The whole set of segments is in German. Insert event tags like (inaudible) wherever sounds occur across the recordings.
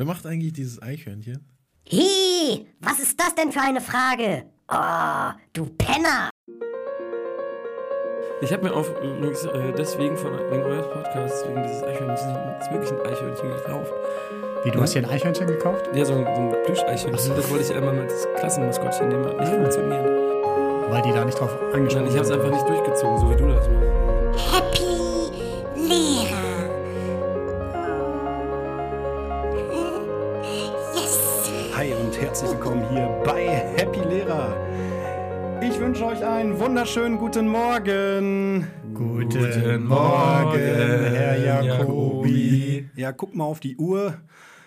Wer macht eigentlich dieses Eichhörnchen? Hi, was ist das denn für eine Frage? Oh, du Penner! Ich habe mir auf, übrigens äh, deswegen von wegen eures Podcasts, wegen dieses Eichhörnchens, ist wirklich ein Eichhörnchen gekauft. Wie, du hast dir ein Eichhörnchen gekauft? Ja, so ein, so ein Plüscheichhörnchen. Das wollte ich einmal mit das Klassenmaskottchen nehmen, hat nicht Ah. funktioniert. Weil die da nicht drauf angesprochen Nein, ich habe es einfach nicht durchgezogen, so wie du das machst. Happy herzlich willkommen hier bei Happy Lehrer. Ich wünsche euch einen wunderschönen guten Morgen. Guten Morgen, Herr Jacobi. Ja, guck mal auf die Uhr.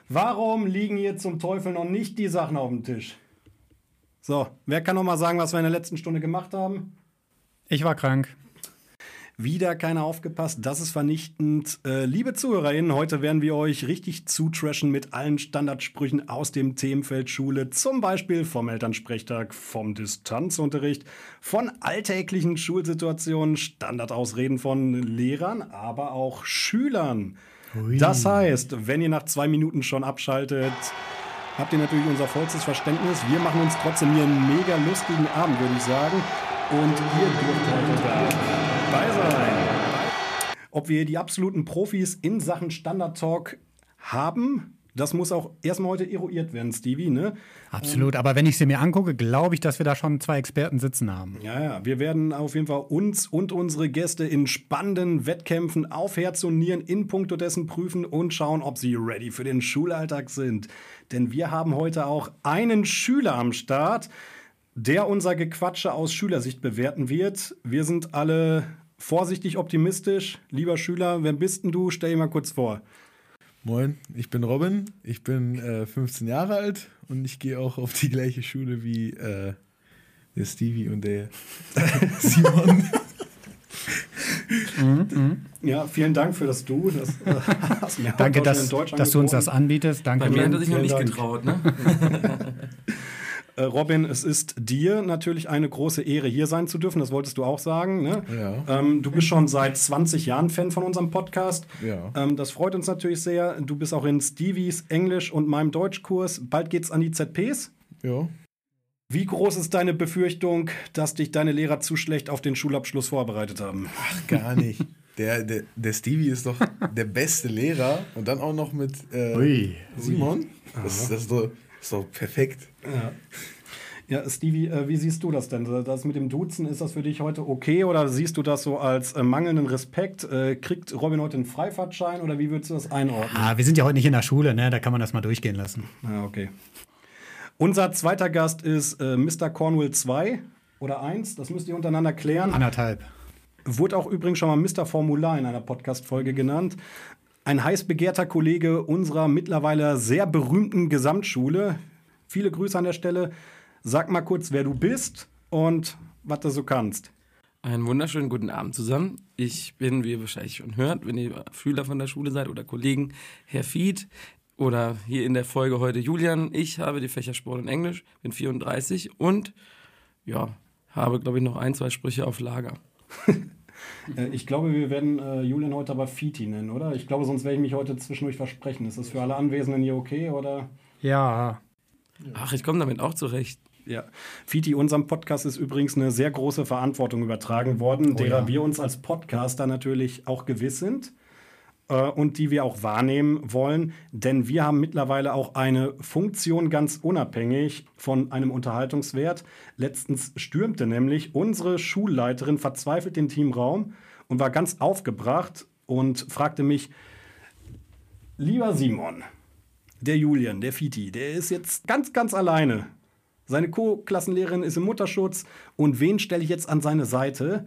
Warum liegen hier zum Teufel noch nicht die Sachen auf dem Tisch? So, wer kann noch mal sagen, was wir in der letzten Stunde gemacht haben? Ich war krank. Wieder keiner aufgepasst, das ist vernichtend. Äh, liebe ZuhörerInnen, heute werden wir euch richtig zutrashen mit allen Standardsprüchen aus dem Themenfeld Schule, zum Beispiel vom Elternsprechtag, vom Distanzunterricht, von alltäglichen Schulsituationen, Standardausreden von Lehrern, aber auch Schülern. Das heißt, wenn ihr nach zwei Minuten schon abschaltet, habt ihr natürlich unser vollstes Verständnis. Wir machen uns trotzdem hier einen mega lustigen Abend, würde ich sagen. Und ihr dürft heute dabei sein. Ob wir die absoluten Profis in Sachen Standard-Talk haben, das muss auch erstmal heute eruiert werden, Stevie, ne? Absolut. Aber wenn ich sie mir angucke, glaube ich, dass wir da schon zwei Experten sitzen haben. Ja, ja, wir werden auf jeden Fall uns und unsere Gäste in spannenden Wettkämpfen auf Herz und Nieren in puncto dessen prüfen und schauen, ob sie ready für den Schulalltag sind. Denn wir haben heute auch einen Schüler am Start, der unser Gequatsche aus Schülersicht bewerten wird. Wir sind alle vorsichtig optimistisch. Lieber Schüler, wer bist denn du? Stell dir mal kurz vor. Moin, ich bin Robin, ich bin äh, 15 Jahre alt und ich gehe auch auf die gleiche Schule wie äh, der Stevie und der (laughs) Simon. Ja, vielen Dank für das Du. Das, äh, hast mir Danke, dass, dass du uns das anbietest. Danke. Bei mir hat er sich noch nicht Dank. getraut, ne? (laughs) Äh, Robin, es ist dir natürlich eine große Ehre, hier sein zu dürfen. Das wolltest du auch sagen. Ne? Ja. Ähm, du bist schon seit 20 Jahren Fan von unserem Podcast. Ja. Ähm, das freut uns natürlich sehr. Du bist auch in Stevies Englisch und meinem Deutschkurs. Bald geht's an die ZPs. Ja. Wie groß ist deine Befürchtung, dass dich deine Lehrer zu schlecht auf den Schulabschluss vorbereitet haben? Ach, gar nicht. Der, der, der Stevie ist doch der beste Lehrer und dann auch noch mit äh, Ui. Simon. Das, das ist, doch, doch perfekt. Ja, Stevie, äh, wie siehst du das denn? Das mit dem Duzen, ist das für dich heute okay oder siehst du das so als äh, mangelnden Respekt? Äh, kriegt Robin heute einen Freifahrtschein oder wie würdest du das einordnen? Ah, wir sind ja heute nicht in der Schule, ne? Da kann man das mal durchgehen lassen. Ah, okay. Unser zweiter Gast ist äh, Mr. Cornwall 2 oder 1, das müsst ihr untereinander klären. Anderthalb. Wurde auch übrigens schon mal Mr. Formular in einer Podcast-Folge genannt. Ein heiß begehrter Kollege unserer mittlerweile sehr berühmten Gesamtschule. Viele Grüße an der Stelle. Sag mal kurz, wer du bist und was du so kannst. Einen wunderschönen guten Abend zusammen. Ich bin, wie ihr wahrscheinlich schon hört, wenn ihr Schüler von der Schule seid oder Kollegen, Herr Fied oder hier in der Folge heute Julian. Ich habe die Fächer Sport und Englisch, bin 34 und ja, habe, glaube ich, noch ein, zwei Sprüche auf Lager. (laughs) Äh, ich glaube, wir werden äh, Julian heute aber Fiti nennen, oder? Ich glaube, sonst werde ich mich heute zwischendurch versprechen. Ist das für alle Anwesenden hier okay, oder? Ja. Ach, ich komme damit auch zurecht. Ja, Fiti, unserem Podcast ist übrigens eine sehr große Verantwortung übertragen worden, derer ja. wir uns als Podcaster natürlich auch gewiss sind äh, und die wir auch wahrnehmen wollen, denn wir haben mittlerweile auch eine Funktion ganz unabhängig von einem Unterhaltungswert. Letztens stürmte nämlich unsere Schulleiterin verzweifelt den Teamraum und war ganz aufgebracht und fragte mich, lieber Simon, der Julian, der Fiti, der ist jetzt ganz, ganz alleine. Seine Co-Klassenlehrerin ist im Mutterschutz. Und wen stelle ich jetzt an seine Seite?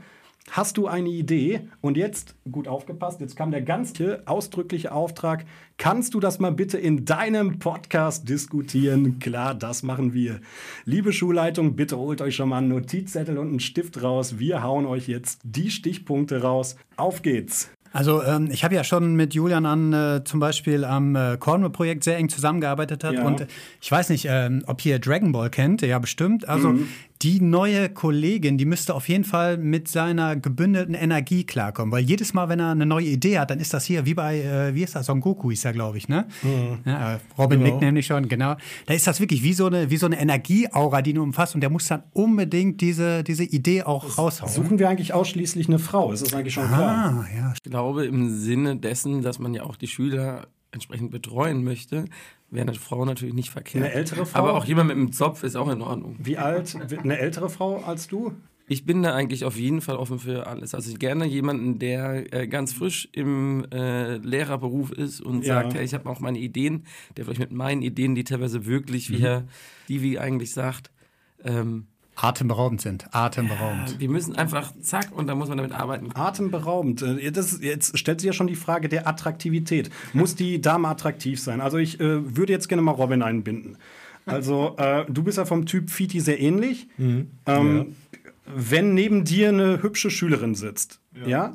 Hast du eine Idee? Und jetzt, gut aufgepasst, jetzt kam der ganz ausdrückliche Auftrag. Kannst du das mal bitte in deinem Podcast diskutieren? Klar, das machen wir. Liebe Schulleitung, bitte holt euch schon mal einen Notizzettel und einen Stift raus. Wir hauen euch jetzt die Stichpunkte raus. Auf geht's. Also ähm, ich habe ja schon mit Julian an äh, zum Beispiel am äh, Cornwall-Projekt sehr eng zusammengearbeitet hat. Ja. Und äh, ich weiß nicht, ähm, ob ihr Dragon Ball kennt, ja bestimmt. Also die neue Kollegin, die müsste auf jeden Fall mit seiner gebündelten Energie klarkommen. Weil jedes Mal, wenn er eine neue Idee hat, dann ist das hier wie bei, äh, wie ist das, Son Goku ist ja, glaube ich, ne? Ja, äh, Robin Genau. nickt nämlich schon, genau. Da ist das wirklich wie so eine, wie so eine Energieaura, die ihn umfasst und der muss dann unbedingt diese, diese Idee auch raushauen. Suchen wir eigentlich ausschließlich eine Frau? Ist das eigentlich schon klar? Ah, ja, Ich glaube, im Sinne dessen, dass man ja auch die Schüler entsprechend betreuen möchte, wäre eine Frau natürlich nicht verkehrt. Eine ältere Frau? Aber auch jemand mit einem Zopf ist auch in Ordnung. Wie alt? Eine ältere Frau als du? Ich bin da eigentlich auf jeden Fall offen für alles. Also ich gerne jemanden, der äh, ganz frisch im äh, Lehrerberuf ist und Ja. sagt, hey, ich habe auch meine Ideen, der vielleicht mit meinen Ideen, die teilweise wirklich, wie Herr Divi eigentlich sagt, ähm, atemberaubend sind, atemberaubend. wir müssen einfach zack und da muss man damit arbeiten. Atemberaubend. Äh, Das, jetzt stellt sich ja schon die Frage der Attraktivität. Muss die Dame attraktiv sein? Also ich äh, würde jetzt gerne mal Robin einbinden. Also äh, du bist ja vom Typ Fiti sehr ähnlich. Ähm, Wenn neben dir eine hübsche Schülerin sitzt, ja.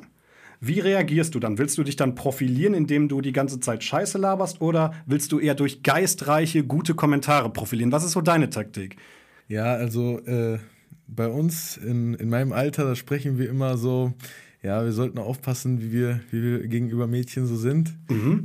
Wie reagierst du dann? Willst du dich dann profilieren, indem du die ganze Zeit Scheiße laberst, oder willst du eher durch geistreiche, gute Kommentare profilieren? Was ist so deine Taktik? Ja, also äh, bei uns in, in meinem Alter, da sprechen wir immer so, ja, wir sollten aufpassen, wie wir, wie wir gegenüber Mädchen so sind.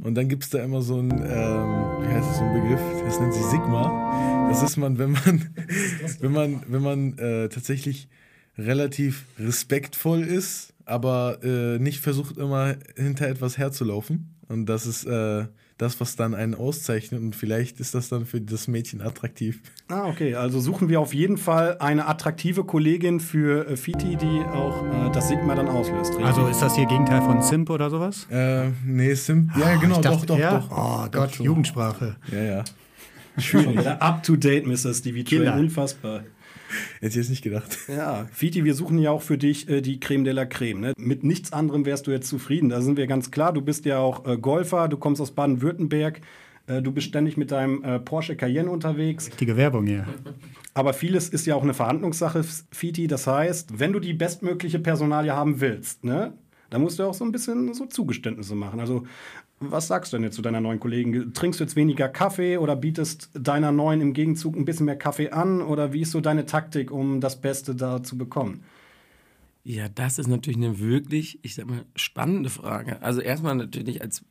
Und dann gibt es da immer so ein, ähm, wie heißt das, so ein Begriff, das nennt sich Sigma. Das ist man, wenn man, (laughs) wenn man, wenn man äh, tatsächlich relativ respektvoll ist, aber äh, nicht versucht immer hinter etwas herzulaufen. Und das ist äh, das, was dann einen auszeichnet. Und vielleicht ist das dann für das Mädchen attraktiv. Ah, okay. Also suchen wir auf jeden Fall eine attraktive Kollegin für äh, Fiti, die auch äh, das Sigma dann auslöst. richtig? Also ist das hier Gegenteil von Simp oder sowas? Äh, nee, Sim. Ja, genau, Ich dachte, doch, doch, ja? doch. Oh Gott. Jugendsprache. Ja, ja. Schon wieder (laughs) up to date, Mr. Stevie Train. Unfassbar. (laughs) Hätte ich jetzt nicht gedacht. Ja, Fiti, wir suchen ja auch für dich äh, die Creme de la Creme. Ne? Mit nichts anderem wärst du jetzt zufrieden. Da sind wir ganz klar. Du bist ja auch äh, Golfer, du kommst aus Baden-Württemberg. Äh, du bist ständig mit deinem äh, Porsche Cayenne unterwegs. Richtige Werbung hier. Aber vieles ist ja auch eine Verhandlungssache, Fiti. Das heißt, wenn du die bestmögliche Personalie haben willst, ne, dann musst du auch so ein bisschen so Zugeständnisse machen. Also, was sagst du denn jetzt zu deiner neuen Kollegin? Trinkst du jetzt weniger Kaffee oder bietest deiner neuen im Gegenzug ein bisschen mehr Kaffee an? Oder wie ist so deine Taktik, um das Beste da zu bekommen? Ja, das ist natürlich eine wirklich, ich sag mal, spannende Frage. Also erstmal natürlich als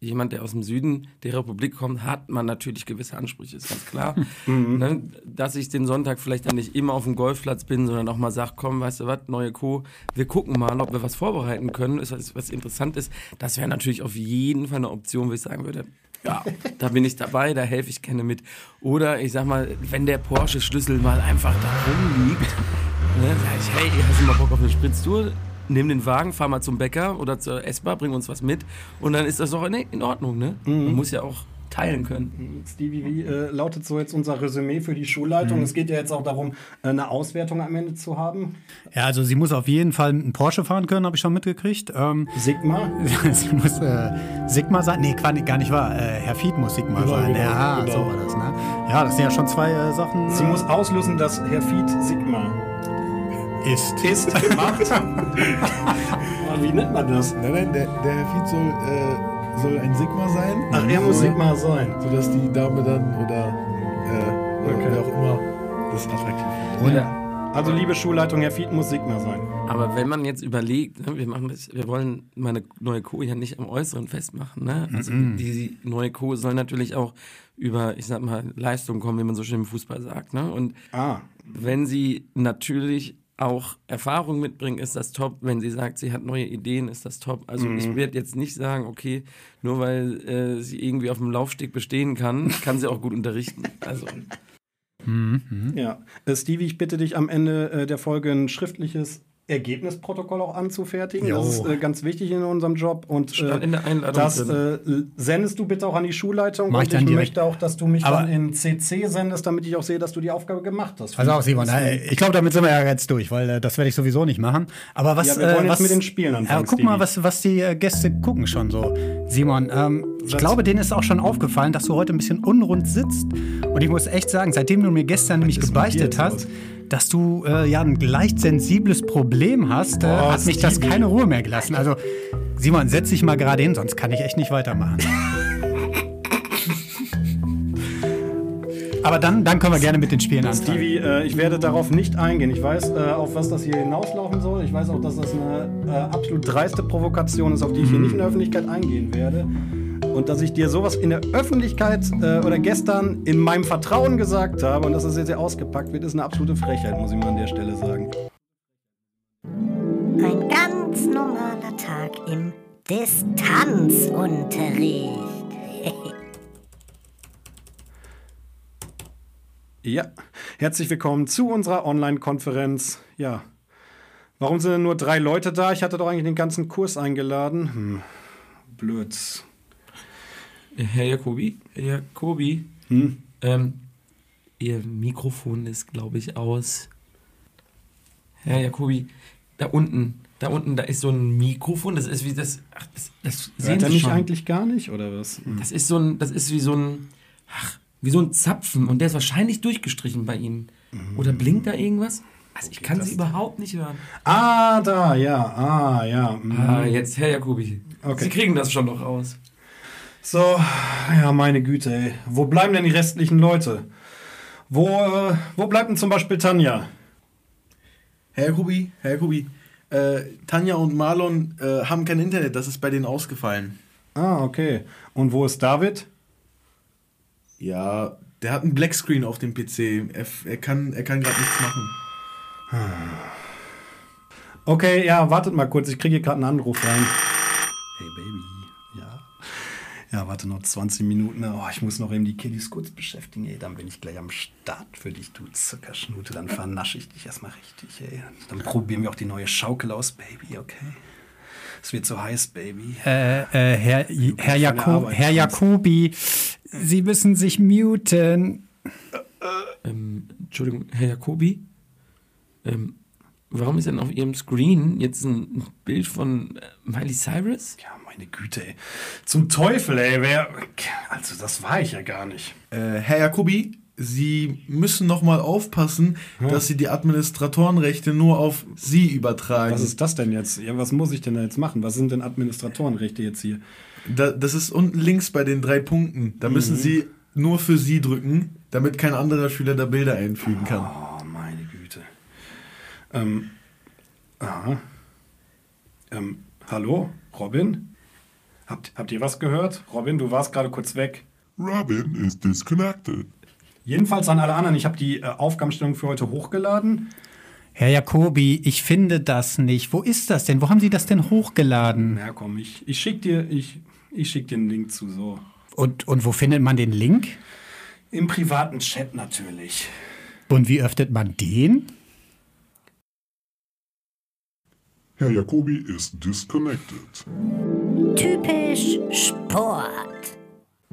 jemand, der aus dem Süden der Republik kommt, hat man natürlich gewisse Ansprüche, ist ganz klar. (laughs) ne, dass ich den Sonntag vielleicht dann nicht immer auf dem Golfplatz bin, sondern auch mal sag, komm, weißt du was, neue Co., wir gucken mal, ob wir was vorbereiten können, ist was, was interessant ist. Das wäre natürlich auf jeden Fall eine Option, wo ich sagen würde, ja, da bin ich dabei, da helfe ich gerne mit. Oder ich sag mal, wenn der Porsche-Schlüssel mal einfach da rumliegt, ne, sag ich, hey, hast du mal Bock auf eine Spritztour? Nimm den Wagen, fahr mal zum Bäcker oder zur S-Bar, bring uns was mit und dann ist das doch in, Ordnung, ne? Man muss ja auch teilen können. Stevie, wie äh, lautet so jetzt unser Resümee für die Schulleitung? Es geht ja jetzt auch darum, äh, eine Auswertung am Ende zu haben. Ja, also sie muss auf jeden Fall einen Porsche fahren können, habe ich schon mitgekriegt. Ähm, Sigma. (laughs) sie muss äh, Sigma sein. Nee, Quasi gar nicht wahr. Äh, Herr Fied muss Sigma Genau, sein. genau, ja, genau. so war das, ne? Ja, das sind ja schon zwei äh, Sachen. Sie muss auslösen, dass Herr Fied Sigma ist. ist gemacht. Aber (laughs) wie nennt man das? Nein, nein, der, der Herr Fied soll, äh, soll ein Sigma sein. Ach, er muss Sigma sein. Sodass die Dame dann oder äh, Okay. wer auch immer das attraktiv findet. Oder Also, liebe Schulleitung, Herr Fied muss Sigma sein. Aber wenn man jetzt überlegt, ne, wir machen das, wir wollen meine neue Co. ja nicht am Äußeren festmachen. Ne? Also die, die neue Co. soll natürlich auch über, ich sag mal, Leistung kommen, wie man so schön im Fußball sagt. Ne? Und Ah, wenn sie natürlich auch Erfahrung mitbringt, ist das top. Wenn sie sagt, sie hat neue Ideen, ist das top. Also ich werde jetzt nicht sagen, okay, nur weil äh, sie irgendwie auf dem Laufsteg bestehen kann, kann sie auch gut unterrichten. Also (laughs) ja. Äh, Stevie, ich bitte dich am Ende äh, der Folge ein schriftliches Ergebnisprotokoll auch anzufertigen. Jo. Das ist äh, ganz wichtig in unserem Job. Und Stand in der Einladung das äh, sendest du bitte auch an die Schulleitung. Mach ich ich möchte auch, dass du mich Aber- dann in CC sendest, damit ich auch sehe, dass du die Aufgabe gemacht hast. Also auch Simon, äh, ich glaube, damit sind wir ja jetzt durch, weil äh, das werde ich sowieso nicht machen. Aber was, Ja, wir wollen äh, jetzt was, mit den Spielen anfangen, Ja, guck mal, was, was die äh, Gäste gucken schon so. Simon, ähm, ich glaube, denen ist auch schon aufgefallen, dass du heute ein bisschen unrund sitzt. Und ich muss echt sagen, seitdem du mir gestern nämlich gebeichtet hast, los? Dass du äh, ja ein leicht sensibles Problem hast, äh, Oh, hat mich das keine Ruhe mehr gelassen. Also, Simon, setz dich mal gerade hin, sonst kann ich echt nicht weitermachen. Aber dann, dann können wir gerne mit den Spielen anfangen. Stevie, äh, ich werde darauf nicht eingehen. Ich weiß, äh, auf was das hier hinauslaufen soll. Ich weiß auch, dass das eine äh, absolut dreiste Provokation ist, auf die ich hier nicht in der Öffentlichkeit eingehen werde. Und dass ich dir sowas in der Öffentlichkeit äh, oder gestern in meinem Vertrauen gesagt habe und dass das jetzt hier ausgepackt wird, ist eine absolute Frechheit, muss ich mal an der Stelle sagen. Ein ganz normaler Tag im Distanzunterricht. (laughs) Ja, herzlich willkommen zu unserer Online-Konferenz. Ja, warum sind denn nur drei Leute da? Ich hatte doch eigentlich den ganzen Kurs eingeladen. Hm, blöd. Herr Jacobi, Herr Jacobi, Hm? ähm, Ihr Mikrofon ist, glaube ich, aus. Herr Jacobi, da unten, da unten, da ist so ein Mikrofon, das ist wie das. Ach, das, das sehen Sie mich schon. eigentlich gar nicht, oder was? Hm. Das ist so ein, das ist wie so ein, ach, wie so ein Zapfen und der ist wahrscheinlich durchgestrichen bei Ihnen. Oder blinkt da irgendwas? Also ich kann Sie überhaupt nicht hören. Ah, da, ja, ah, ja. hm. Ah, jetzt, Herr Jacobi. Okay. Sie kriegen das schon noch raus. So, ja, meine Güte, ey. Wo bleiben denn die restlichen Leute? Wo, äh, wo bleibt denn zum Beispiel Tanja? Herr Jacobi, Herr Jacobi, äh, Tanja und Marlon äh, haben kein Internet, das ist bei denen ausgefallen. Ah, okay. Und wo ist David? Ja, der hat einen Blackscreen auf dem PC. Er, er kann, er kann gerade nichts machen. Okay, ja, wartet mal kurz, ich kriege hier gerade einen Anruf rein. Hey Baby. Ja, warte noch 20 Minuten. Oh, ich muss noch eben die Kiddies kurz beschäftigen. Ey, dann bin ich gleich am Start für dich, du Zuckerschnute. Dann vernasche ich dich erstmal richtig, ey. Dann probieren wir auch die neue Schaukel aus, Baby, okay? Es wird so heiß, Baby. Äh, äh, Herr, Herr, Jako Herr. Jacobi, Sie müssen sich muten. Ähm, Entschuldigung, Herr Jacobi, ähm, warum ist denn auf Ihrem Screen jetzt ein Bild von äh, Miley Cyrus? Ja, meine Güte, ey. Zum Teufel, ey. Wer. Also, das war ich ja gar nicht. Äh, Herr Jacobi, Sie müssen noch mal aufpassen, dass Sie die Administratorenrechte nur auf Sie übertragen. Was ist das denn jetzt? Ja, was muss ich denn da jetzt machen? Was sind denn Administratorenrechte jetzt hier? Da, das ist unten links bei den drei Punkten. Da müssen Mhm. Sie nur für Sie drücken, damit kein anderer Schüler da Bilder einfügen kann. Oh, meine Güte. Ähm, aha. Ähm, hallo, Robin? Habt, habt ihr was gehört? Robin, du warst gerade kurz weg. Robin is disconnected. Jedenfalls an alle anderen, ich habe die äh, Aufgabenstellung für heute hochgeladen. Herr Jacobi, ich finde das nicht. Wo ist das denn? Wo haben Sie das denn hochgeladen? Na komm, ich, ich schick dir, ich, ich schick dir einen Link zu, so. Und, und wo findet man den Link? Im privaten Chat natürlich. Und wie öffnet man den? Herr Jacobi is disconnected. Typisch Sport.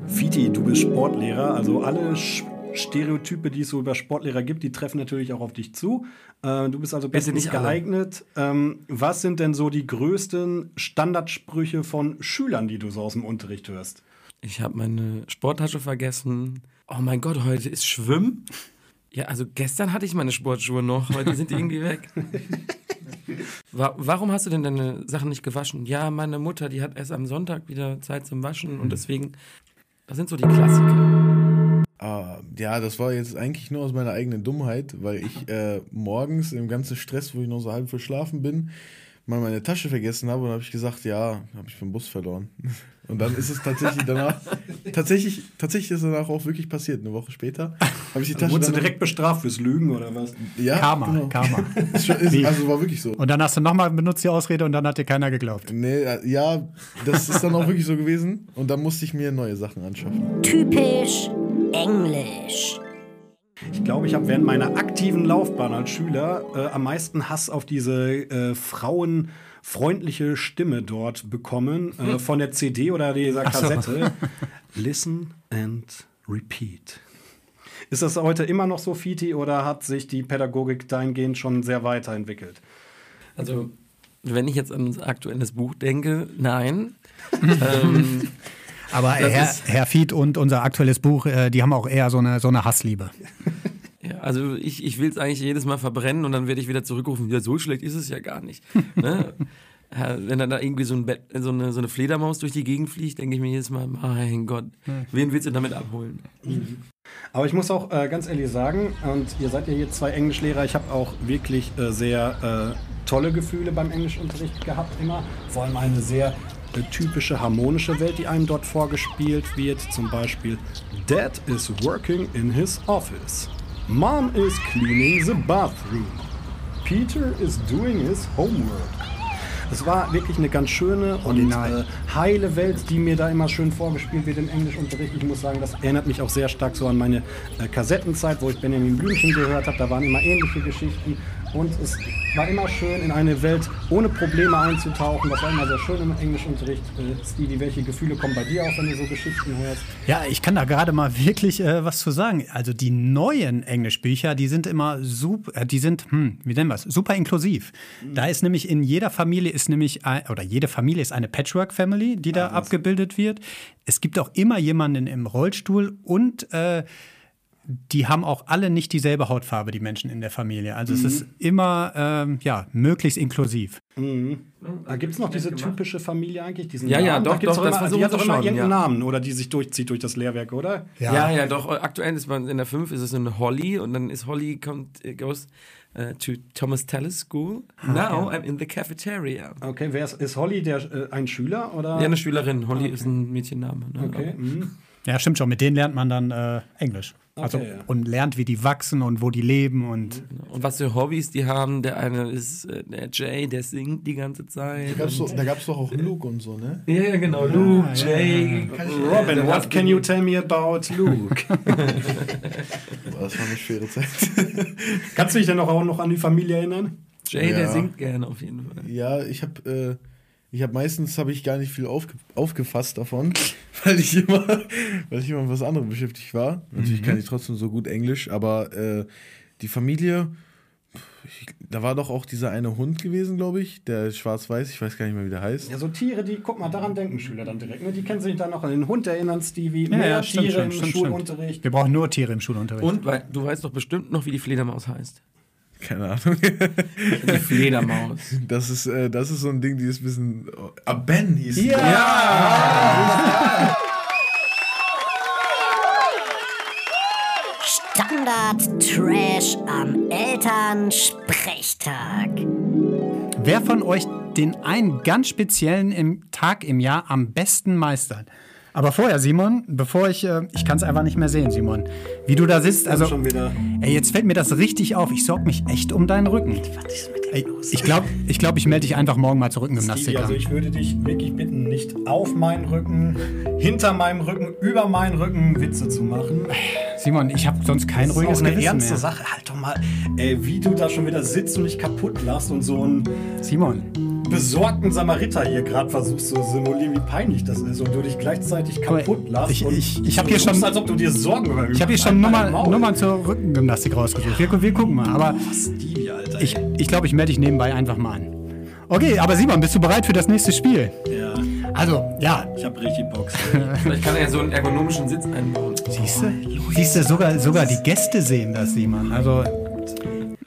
Fiti, du bist Sportlehrer, also alle Sch Stereotype, die es so über Sportlehrer gibt, die treffen natürlich auch auf dich zu. Äh, du bist also bestens nicht geeignet. Ähm, was sind denn so die größten Standardsprüche von Schülern, die du so aus dem Unterricht hörst? Ich habe meine Sporttasche vergessen. Oh mein Gott, heute ist Schwimmen. Ja, also gestern hatte ich meine Sportschuhe noch, heute sind die irgendwie weg. (laughs) Wa warum hast du denn deine Sachen nicht gewaschen? Ja, meine Mutter, die hat erst am Sonntag wieder Zeit zum Waschen und deswegen, das sind so die Klassiker. Ah, ja, das war jetzt eigentlich nur aus meiner eigenen Dummheit, weil ich äh, morgens im ganzen Stress, wo ich noch so halb verschlafen bin, mal meine Tasche vergessen habe und habe ich gesagt, ja, habe ich vom Bus verloren. Und dann ist es tatsächlich danach, (laughs) tatsächlich, tatsächlich ist es danach auch wirklich passiert. Eine Woche später habe ich die Tasche Wurdest du direkt bestraft fürs Lügen oder was? ja, Karma, genau. Karma. (laughs) Ist also war wirklich so. Und dann hast du nochmal benutzt die Ausrede und dann hat dir keiner geglaubt. Nee, ja, das ist dann auch wirklich so gewesen. Und dann musste ich mir neue Sachen anschaffen. Typisch Englisch. Ich glaube, ich habe während meiner aktiven Laufbahn als Schüler äh, am meisten Hass auf diese äh, frauenfreundliche Stimme dort bekommen. Äh, (laughs) von der CD oder dieser Ach so. Kassette. (laughs) Listen and repeat. Ist das heute immer noch so, Fiti, oder hat sich die Pädagogik dahingehend schon sehr weiterentwickelt? Also, wenn ich jetzt an unser aktuelles Buch denke, nein. (laughs) ähm, Aber Herr, Herr Fied und unser aktuelles Buch, äh, die haben auch eher so eine, so eine Hassliebe. Ja, also ich, ich will es eigentlich jedes Mal verbrennen und dann werde ich wieder zurückrufen, ja, so schlecht ist es ja gar nicht. ne? (laughs) Wenn dann da irgendwie so, ein Bett, so, eine, so eine Fledermaus durch die Gegend fliegt, denke ich mir jedes Mal, mein Gott, wen willst du damit abholen? Aber ich muss auch äh, ganz ehrlich sagen, und ihr seid ja hier zwei Englischlehrer, ich habe auch wirklich äh, sehr äh, tolle Gefühle beim Englischunterricht gehabt immer. Vor allem eine sehr äh, typische harmonische Welt, die einem dort vorgespielt wird. Zum Beispiel Dad is working in his office. Mom is cleaning the bathroom. Peter is doing his homework. Es war wirklich eine ganz schöne und äh, heile Welt, die mir da immer schön vorgespielt wird im Englischunterricht. Ich muss sagen, das erinnert mich auch sehr stark so an meine äh, Kassettenzeit, wo ich Benjamin Blümchen gehört habe. Da waren immer ähnliche Geschichten. Und es war immer schön, in eine Welt ohne Probleme einzutauchen. Das war immer sehr schön im Englischunterricht. Äh, Stevie, welche Gefühle kommen bei dir auf, wenn du so Geschichten hörst? Ja, ich kann da gerade mal wirklich äh, was zu sagen. Also die neuen Englischbücher, die sind immer super, äh, die sind, hm, wie nennen wir es, super inklusiv. Da ist nämlich in jeder Familie ist nämlich, ein, oder jede Familie ist eine Patchwork-Family, die da abgebildet wird. Es gibt auch immer jemanden im Rollstuhl und äh, die haben auch alle nicht dieselbe Hautfarbe, die Menschen in der Familie. Also es ist immer, ähm, ja, möglichst inklusiv. Da gibt es noch diese typische Familie eigentlich? Diesen Ja, ja, Namen? doch, da gibt's doch, auch das immer, versuchen die hat doch immer schon, irgendeinen ja. Namen oder die sich durchzieht durch das Lehrwerk, oder? Ja, ja, doch. Aktuell ist man in der 5 ist es eine Holly und dann ist Holly kommt äh, goes äh, to Thomas Tallis School. Now I'm in the cafeteria. Okay, wer ist, ist Holly der, äh, ein Schüler oder? Ja, eine Schülerin. Holly ist ein Mädchenname. Ne? Okay. mhm. Ja, stimmt schon. Mit denen lernt man dann äh, Englisch. Also, Okay, ja. Und lernt, wie die wachsen und wo die leben und Und was für Hobbys die haben. Der eine ist äh, der Jay, der singt die ganze Zeit. Da gab's, doch, da gab's doch auch Luke und so, ne? Ja, ja, genau. Luke, Jay. Robin, Der what hat- can you tell me about Luke? (laughs) Das war eine schwere Zeit. Kannst du dich denn auch noch an die Familie erinnern? Jay, der Ja. singt gerne auf jeden Fall. Ja, ich habe äh, ich habe meistens habe ich gar nicht viel aufge aufgefasst davon, (laughs) weil ich immer weil ich immer mit was anderem beschäftigt war. Natürlich kann ich trotzdem so gut Englisch, aber äh, die Familie ich, da war doch auch dieser eine Hund gewesen, glaube ich, der ist schwarz-weiß, ich weiß gar nicht mehr, wie der heißt. Ja, so Tiere, die, guck mal, daran denken Schüler dann direkt. Ne? Die können sich dann noch an den Hund erinnern, Stevie. Ja, Mehr ja, stimmt Tiere schon, im stimmt, Schulunterricht. Wir brauchen nur Tiere im Schulunterricht. Und weil, du weißt doch bestimmt noch, wie die Fledermaus heißt. Keine Ahnung. Die Fledermaus. (laughs) Das ist, äh, das ist so ein Ding, die ist ein bisschen. Ah, Ben hieß die. Standard Trash am Elternsprechtag. Wer von euch den einen ganz speziellen im Tag im Jahr am besten meistert? Aber vorher, Simon, bevor ich, äh, ich kann es einfach nicht mehr sehen, Simon, wie du da sitzt, also, schon wieder. ey, jetzt fällt mir das richtig auf. Ich sorge mich echt um deinen Rücken. Ey, ich glaube, ich, glaub, ich melde dich einfach morgen mal zur Rückengymnastik also an. ich würde dich wirklich bitten, nicht auf meinen Rücken, hinter meinem Rücken, über meinen Rücken Witze zu machen. Simon, ich habe sonst kein Das ist ruhiges auch eine Gewissen ernste mehr. Sache. Halt doch mal, ey, wie du da schon wieder sitzt und dich kaputt lachst und so einen Simon, besorgten Samariter hier gerade versuchst zu simulieren, wie peinlich das ist und du dich gleichzeitig kaputt lachst. ich- ich- ich hab hier schon- als ob du dir Sorgen über ich habe hier schon Nummer, dein Maul. Nummern zur Rückengymnastik rausgesucht. Wir, wir gucken mal. Aber Stevie, Alter. ich, ich glaube, ich melde dich nebenbei einfach mal an. Okay, aber Simon, bist du bereit für das nächste Spiel? ja, Also, ja, ich hab richtig Bock. Vielleicht kann er ja so einen ergonomischen Sitz einbauen. Siehst du? Siehst du, sogar, sogar die Gäste sehen das, Simon. Also,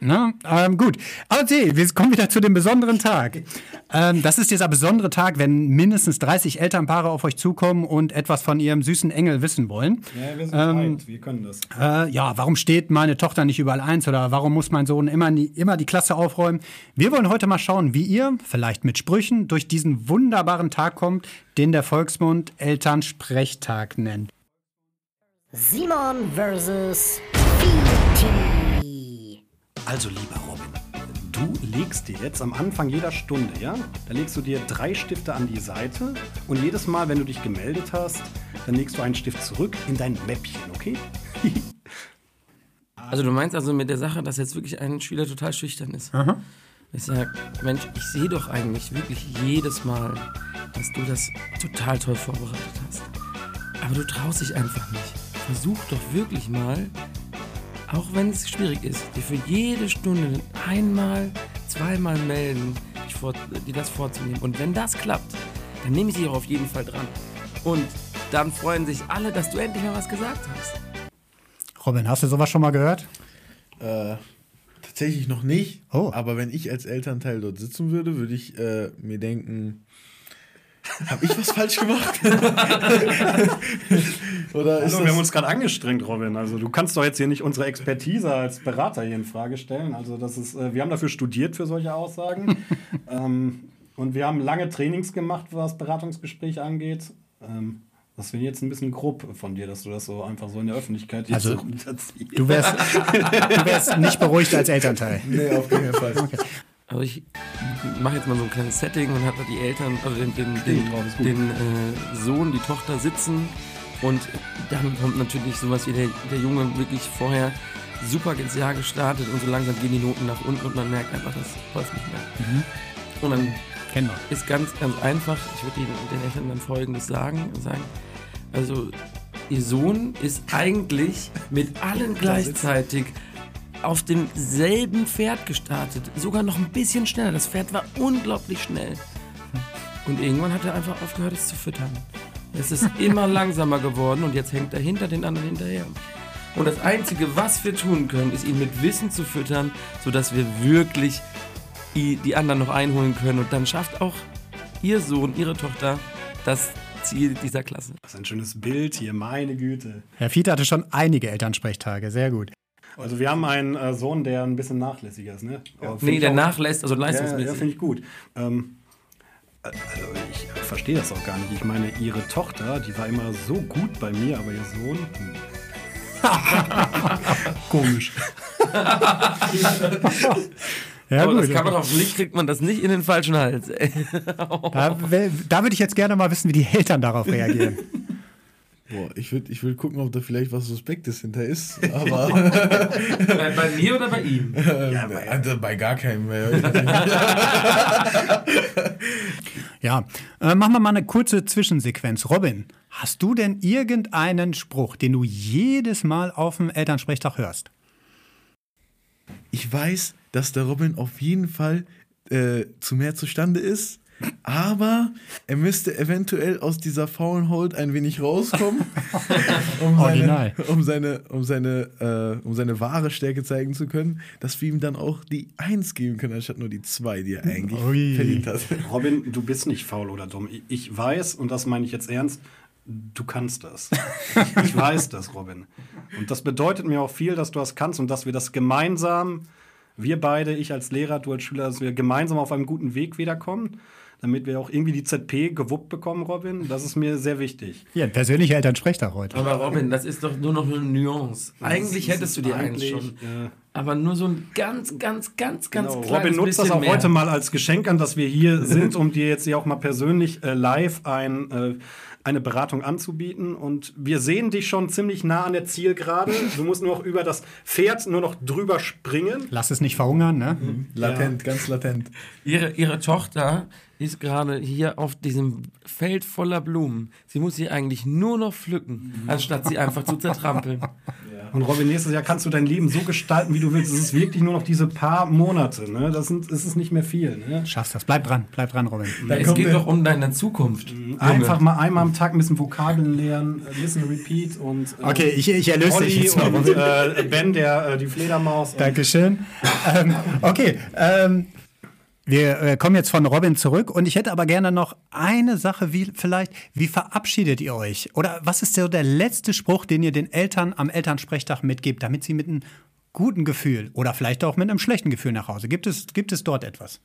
na, ähm, gut. Okay, wir kommen wieder zu dem besonderen Tag. Ähm, das ist dieser besondere Tag, wenn mindestens 30 Elternpaare auf euch zukommen und etwas von ihrem süßen Engel wissen wollen. Ja, wir sind Ähm, wir können das. Äh, ja, warum steht meine Tochter nicht überall eins oder warum muss mein Sohn immer die, immer die Klasse aufräumen? Wir wollen heute mal schauen, wie ihr, vielleicht mit Sprüchen, durch diesen wunderbaren Tag kommt, den der Volksmund Elternsprechtag nennt. Simon versus Fieti. Also, lieber Robin, du legst dir jetzt am Anfang jeder Stunde, ja? Da legst du dir drei Stifte an die Seite und jedes Mal, wenn du dich gemeldet hast, dann legst du einen Stift zurück in dein Mäppchen, okay? (laughs) Also du meinst also mit der Sache, dass jetzt wirklich ein Schüler total schüchtern ist. Ich sag, Mensch, ich sehe doch eigentlich wirklich jedes Mal, dass du das total toll vorbereitet hast. Aber du traust dich einfach nicht. Versuch doch wirklich mal, auch wenn es schwierig ist, dir für jede Stunde einmal, zweimal melden, vor, dir das vorzunehmen. Und wenn das klappt, dann nehme ich dich auch auf jeden Fall dran. Und dann freuen sich alle, dass du endlich mal was gesagt hast. Robin, hast du sowas schon mal gehört? Äh, tatsächlich noch nicht. Oh. Aber wenn ich als Elternteil dort sitzen würde, würde ich äh, mir denken, Habe ich was falsch gemacht? (laughs) Oder ist Also, wir haben uns gerade angestrengt, Robin. Also du kannst doch jetzt hier nicht unsere Expertise als Berater hier in Frage stellen. Also das ist, äh, wir haben dafür studiert für solche Aussagen. (laughs) ähm, und wir haben lange Trainings gemacht, was Beratungsgespräche angeht. Ähm, das finde ich jetzt ein bisschen grob von dir, dass du das so einfach so in der Öffentlichkeit jetzt Also, so runterziehst. Du wärst, (laughs) du wärst nicht beruhigt als Elternteil. nee, auf keinen Fall. Also ich mache jetzt mal so ein kleines Setting und habe da die Eltern, also den, den, den, den äh, Sohn, die Tochter sitzen und dann kommt natürlich sowas wie der, der Junge wirklich vorher super ins Jahr gestartet und so langsam gehen die Noten nach unten und man merkt einfach, das läuft nicht mehr. Und dann Kennen wir. ist ganz, ganz einfach. Ich würde den, den Eltern dann Folgendes sagen. sagen. Also, ihr Sohn ist eigentlich mit allen gleichzeitig auf demselben Pferd gestartet. Sogar noch ein bisschen schneller. Das Pferd war unglaublich schnell. Und irgendwann hat er einfach aufgehört, es zu füttern. Es ist (laughs) immer langsamer geworden und jetzt hängt er hinter den anderen hinterher. Und das Einzige, was wir tun können, ist ihn mit Wissen zu füttern, sodass wir wirklich die anderen noch einholen können. Und dann schafft auch ihr Sohn, ihre Tochter das Ziel dieser Klasse. Das ist ein schönes Bild hier, meine Güte. Herr Fiete hatte schon einige Elternsprechtage, sehr gut. Also wir haben einen äh, Sohn, der ein bisschen nachlässiger ist, ne? Aber find Nee, der nachlässt, also Ja, ja, leistungsmäßig. finde ich gut. Ähm, äh, also ich äh, verstehe das auch gar nicht. Ich meine, ihre Tochter, die war immer so gut bei mir, aber ihr Sohn. Hm. (laughs) Komisch. (laughs) Ja, aber gut. das kann man auf Blick, kriegt man das nicht in den falschen Hals. da, da würde ich jetzt gerne mal wissen, wie die Eltern darauf reagieren. (laughs) Boah, ich würde ich würd gucken, ob da vielleicht was Suspektes hinter ist. (laughs) Aber bei, bei mir oder bei ihm? (laughs) ja, bei, bei gar keinem mehr. (laughs) Ja, äh, machen wir mal eine kurze Zwischensequenz. Robin, hast du denn irgendeinen Spruch, den du jedes Mal auf dem Elternsprechtag hörst? Ich weiß, dass der Robin auf jeden Fall äh, zu mehr zustande ist. Aber er müsste eventuell aus dieser faulen Hold ein wenig rauskommen, (laughs) um seine, um seine, um seine, äh, um seine wahre Stärke zeigen zu können, dass wir ihm dann auch die Eins geben können, anstatt nur die zwei, die er eigentlich Ui. verdient hat. Robin, du bist nicht faul oder dumm. Ich- Ich weiß, und das meine ich jetzt ernst, du kannst das. (laughs) Ich weiß das, Robin. Und das bedeutet mir auch viel, dass du das kannst und dass wir das gemeinsam, wir beide, ich als Lehrer, du als Schüler, dass wir gemeinsam auf einem guten Weg wiederkommen, damit wir auch irgendwie die ZP gewuppt bekommen, Robin. Das ist mir sehr wichtig. Ja, ein persönlicher Elternsprechtag heute. Aber Robin, das ist doch nur noch eine Nuance. Eigentlich Das hättest du die eigentlich, schon. äh, Aber nur so ein ganz, ganz, ganz, ganz Genau. kleines Robin nutzt das auch mehr. heute mal als Geschenk an, dass wir hier sind, um dir jetzt hier auch mal persönlich äh, live ein, äh, eine Beratung anzubieten. Und wir sehen dich schon ziemlich nah an der Zielgerade. Du musst nur noch über das Pferd nur noch drüber springen. Lass es nicht verhungern, ne? Latent, ganz latent. Ihre, ihre Tochter ist gerade hier auf diesem Feld voller Blumen. Sie muss sie eigentlich nur noch pflücken, anstatt sie einfach zu zertrampeln. Und Robin, nächstes Jahr kannst du dein Leben so gestalten, wie du willst. Es ist wirklich nur noch diese paar Monate. Ne? Das, sind, das ist nicht mehr viel. Ne? Schaffst das. Bleib dran, bleib dran, Robin. Dann es geht doch um deine Zukunft. Junge. Einfach mal einmal am Tag ein bisschen Vokabeln lernen, äh, listen, repeat und. äh, Okay, ich, ich erlöse dich jetzt mal, und äh, Ben, der, äh, die Fledermaus. Dankeschön. ähm, okay, ähm, wir äh, kommen jetzt von Robin zurück und ich hätte aber gerne noch eine Sache, wie vielleicht, wie verabschiedet ihr euch? Oder was ist so der letzte Spruch, den ihr den Eltern am Elternsprechtag mitgebt, damit sie mit einem guten Gefühl oder vielleicht auch mit einem schlechten Gefühl nach Hause? Gibt es, gibt es dort etwas?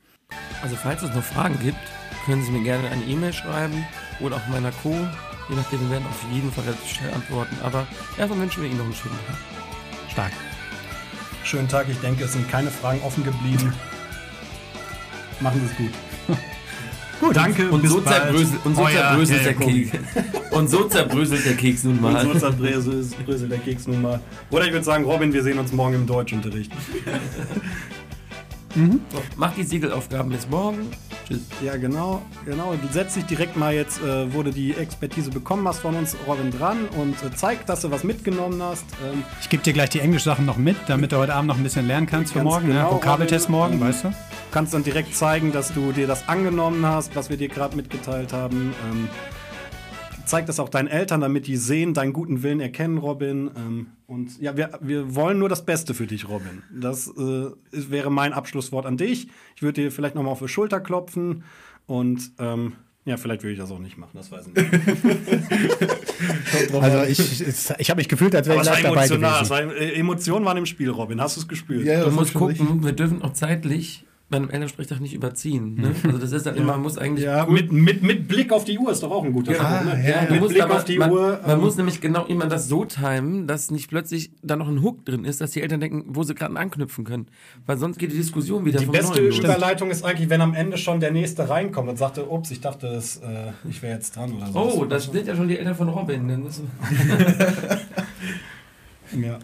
Also falls es noch Fragen gibt, können Sie mir gerne eine E-Mail schreiben oder auch meiner Co. Je nachdem, wir werden auf jeden Fall relativ schnell antworten. Aber erstmal wünschen wir Ihnen noch einen schönen Tag. Stark. Schönen Tag, ich denke, es sind keine Fragen offen geblieben. Machen Sie es gut. (laughs) Gut, Danke Und so, bald. zerbröselt, und so zerbröselt Herr der. Keks. (laughs) Und so zerbröselt der Keks nun Und mal. so zerbröselt bröselt der Keks nun mal. Oder ich würde sagen, Robin, wir sehen uns morgen im Deutschunterricht. (laughs) So, mach die Siegelaufgaben bis morgen. Tschüss. Ja, genau, genau. Du setzt dich direkt mal jetzt, äh, wo du die Expertise bekommen hast von uns, Robin, dran und äh, zeig, dass du was mitgenommen hast. Ähm, Ich gebe dir gleich die Englischsachen noch mit, damit du heute Abend noch ein bisschen lernen kannst für morgen. ne? genau, Vokabeltest Robin. morgen, weißt du? kannst dann direkt zeigen, dass du dir das angenommen hast, was wir dir gerade mitgeteilt haben. Ähm, zeig das auch deinen Eltern, damit die sehen, deinen guten Willen erkennen, Robin. Ähm, und ja, wir, wir wollen nur das Beste für dich, Robin. Das äh, ist, wäre mein Abschlusswort an dich. Ich würde dir vielleicht nochmal auf die Schulter klopfen und ähm, Ja, vielleicht würde ich das auch nicht machen, das weiß ich nicht. (laughs) Also ich, ich, ich habe mich gefühlt, als wäre ich live dabei gewesen. war, äh, Emotionen waren im Spiel, Robin. Hast du es gespürt? Ja, ja, Du musst schon richtig- gucken, wir dürfen auch zeitlich bei einem Elternsprechtag nicht überziehen. Ne? (laughs) Also das ist dann immer, man muss eigentlich Ja, mit, mit, mit Blick auf die Uhr ist doch auch ein guter Spruch. Ne? ja, mit Du musst Blick aber, auf die man, Uhr. Man ähm, muss nämlich genau immer das so timen, dass nicht plötzlich da noch ein Hook drin ist, dass die Eltern denken, wo sie gerade anknüpfen können. Weil sonst geht die Diskussion wieder die beste. Überleitung ist eigentlich, wenn am Ende schon der Nächste reinkommt und sagte, ups, ich dachte, es, äh, ich wäre jetzt dran oder so. Oh, das sind ja schon die Eltern von Robin. (laughs) Ja.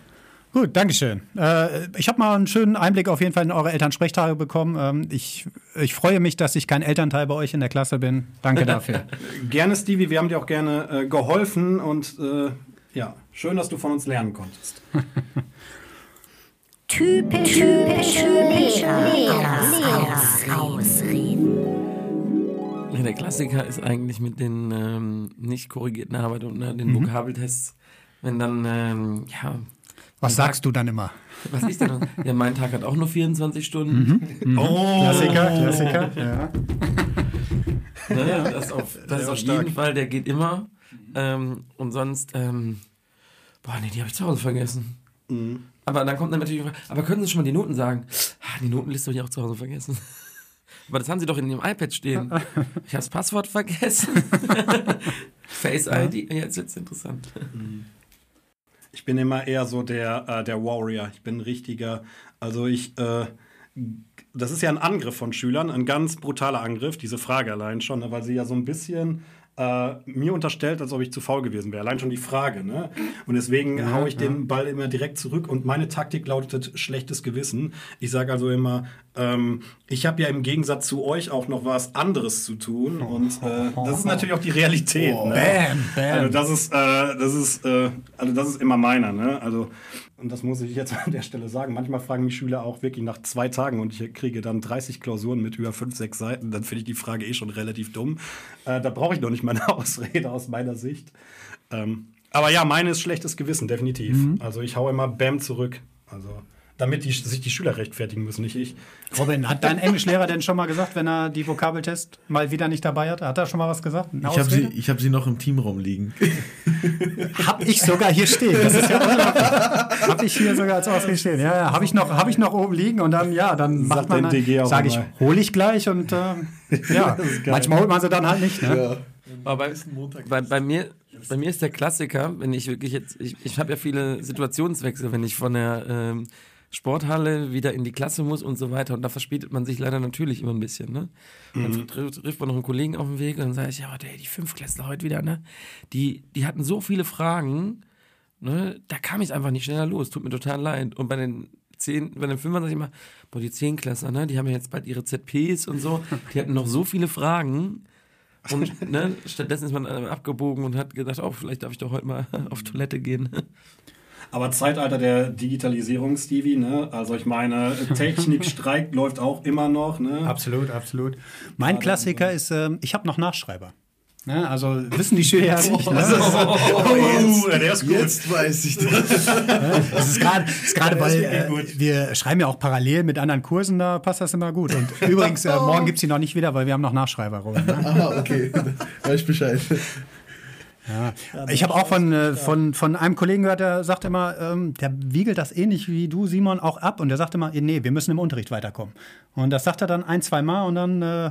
Gut, Dankeschön. Äh, ich habe mal einen schönen Einblick auf jeden Fall in eure Elternsprechtage bekommen. Ähm, ich, ich freue mich, dass ich kein Elternteil bei euch in der Klasse bin. Danke dafür. (laughs) Gerne, Stevie, wir haben dir auch gerne äh, geholfen und äh, ja, schön, dass du von uns lernen konntest. (laughs) Typisch, typische Lehrerausreden. Ja, der Klassiker ist eigentlich mit den ähm, nicht korrigierten Arbeiten und ne, den Vokabeltests, wenn dann, ähm, ja, Was sagst du dann immer? was ist denn? ja, mein Tag hat auch nur 24 Stunden. Oh, Klassiker, Klassiker. Ja. Ne? Das, auf, das ist auf jeden Fall, der geht immer. Ähm, und sonst, ähm, boah, nee, die habe ich zu Hause vergessen. Aber dann kommt dann natürlich, die Frage, aber können Sie schon mal die Noten sagen? Ah, die Notenliste habe ich auch zu Hause vergessen. (laughs) Aber das haben Sie doch in Ihrem iPad stehen. Ich habe das Passwort vergessen. (laughs) Face ID, jetzt wird's interessant. Ich bin immer eher so der, äh, der Warrior. Ich bin ein richtiger, also ich, äh, das ist ja ein Angriff von Schülern, ein ganz brutaler Angriff, diese Frage allein schon, ne, weil sie ja so ein bisschen äh, mir unterstellt, als ob ich zu faul gewesen wäre. Allein schon die Frage, ne? Und deswegen haue ich den Ball immer direkt zurück und meine Taktik lautet schlechtes Gewissen. Ich sage also immer, ähm, ich habe ja im Gegensatz zu euch auch noch was anderes zu tun und äh, das ist natürlich auch die Realität. ne? Bam, bam. Also das ist, äh, das ist, äh, also das ist immer meiner, ne? Also und das muss ich jetzt (laughs) an der Stelle sagen. Manchmal fragen mich Schüler auch wirklich nach zwei Tagen und ich kriege dann 30 Klausuren mit über fünf, sechs Seiten. Dann finde ich die Frage eh schon relativ dumm. Äh, da brauche ich noch nicht mal eine (laughs) Ausrede aus meiner Sicht. Ähm, aber ja, meine ist schlechtes Gewissen, definitiv. Also ich hau immer Bam zurück. Also damit die, sich die Schüler rechtfertigen müssen, nicht ich. Robin, hat dein Englischlehrer denn schon mal gesagt, wenn er die Vokabeltest mal wieder nicht dabei hat? Hat er schon mal was gesagt? Eine Ich habe sie, ich hab sie noch im Teamraum liegen. (laughs) Hab ich sogar hier stehen. Das ist ja unglaublich. Hab ich hier sogar als Ausrede stehen. Ja, ja. Habe ich, noch- hab ich noch oben liegen und dann, ja, dann Sagt macht man, der DG auch sage ich, hole ich gleich und äh, (laughs) ja, manchmal holt man sie dann halt nicht. Ne? Aber bei, bei, bei, mir, bei mir ist der Klassiker, wenn ich wirklich jetzt, ich, ich habe ja viele Situationswechsel, wenn ich von der ähm, Sporthalle wieder in die Klasse muss und so weiter. Und da verspätet man sich leider natürlich immer ein bisschen. Ne? Dann trifft, trifft man noch einen Kollegen auf dem Weg und dann sage ich, ja, ey, die Fünfklässler heute wieder, ne? Die, die hatten so viele Fragen, ne? Da kam ich einfach nicht schneller los. Tut mir total leid. Und bei den zehn, bei den Fünfern sage ich immer, boah, die Zehnklässler, ne? Die haben ja jetzt bald ihre ZPs und so. Die hatten noch so viele Fragen. Und ne, (laughs) stattdessen ist man äh, abgebogen und hat gedacht, oh, vielleicht darf ich doch heute mal (laughs) auf Toilette gehen. Aber Zeitalter der Digitalisierung, Stevie, ne? Also ich meine, Technik (laughs) streikt, läuft auch immer noch, ne? Absolut, absolut. Mein Klassiker ist, ähm, ich habe noch Nachschreiber. Ne? Also wissen die Schüler ja nicht. Ne? Oh, der ist gut. Jetzt weiß ich das. (laughs) Das ist gerade, ist gerade Ja, das weil äh, wir schreiben ja auch parallel mit anderen Kursen, da passt das immer gut. Und übrigens, äh, (laughs) morgen gibt es die noch nicht wieder, weil wir haben noch Nachschreiber. Robin, Ne? Ah, okay. Weiß ich Bescheid. Ich habe auch von, äh, von, von einem Kollegen gehört, der sagt immer, ähm, der wiegelt das ähnlich wie du, Simon, auch ab. Und der sagt immer, nee, wir müssen im Unterricht weiterkommen. Und das sagt er dann ein, zwei Mal und dann äh,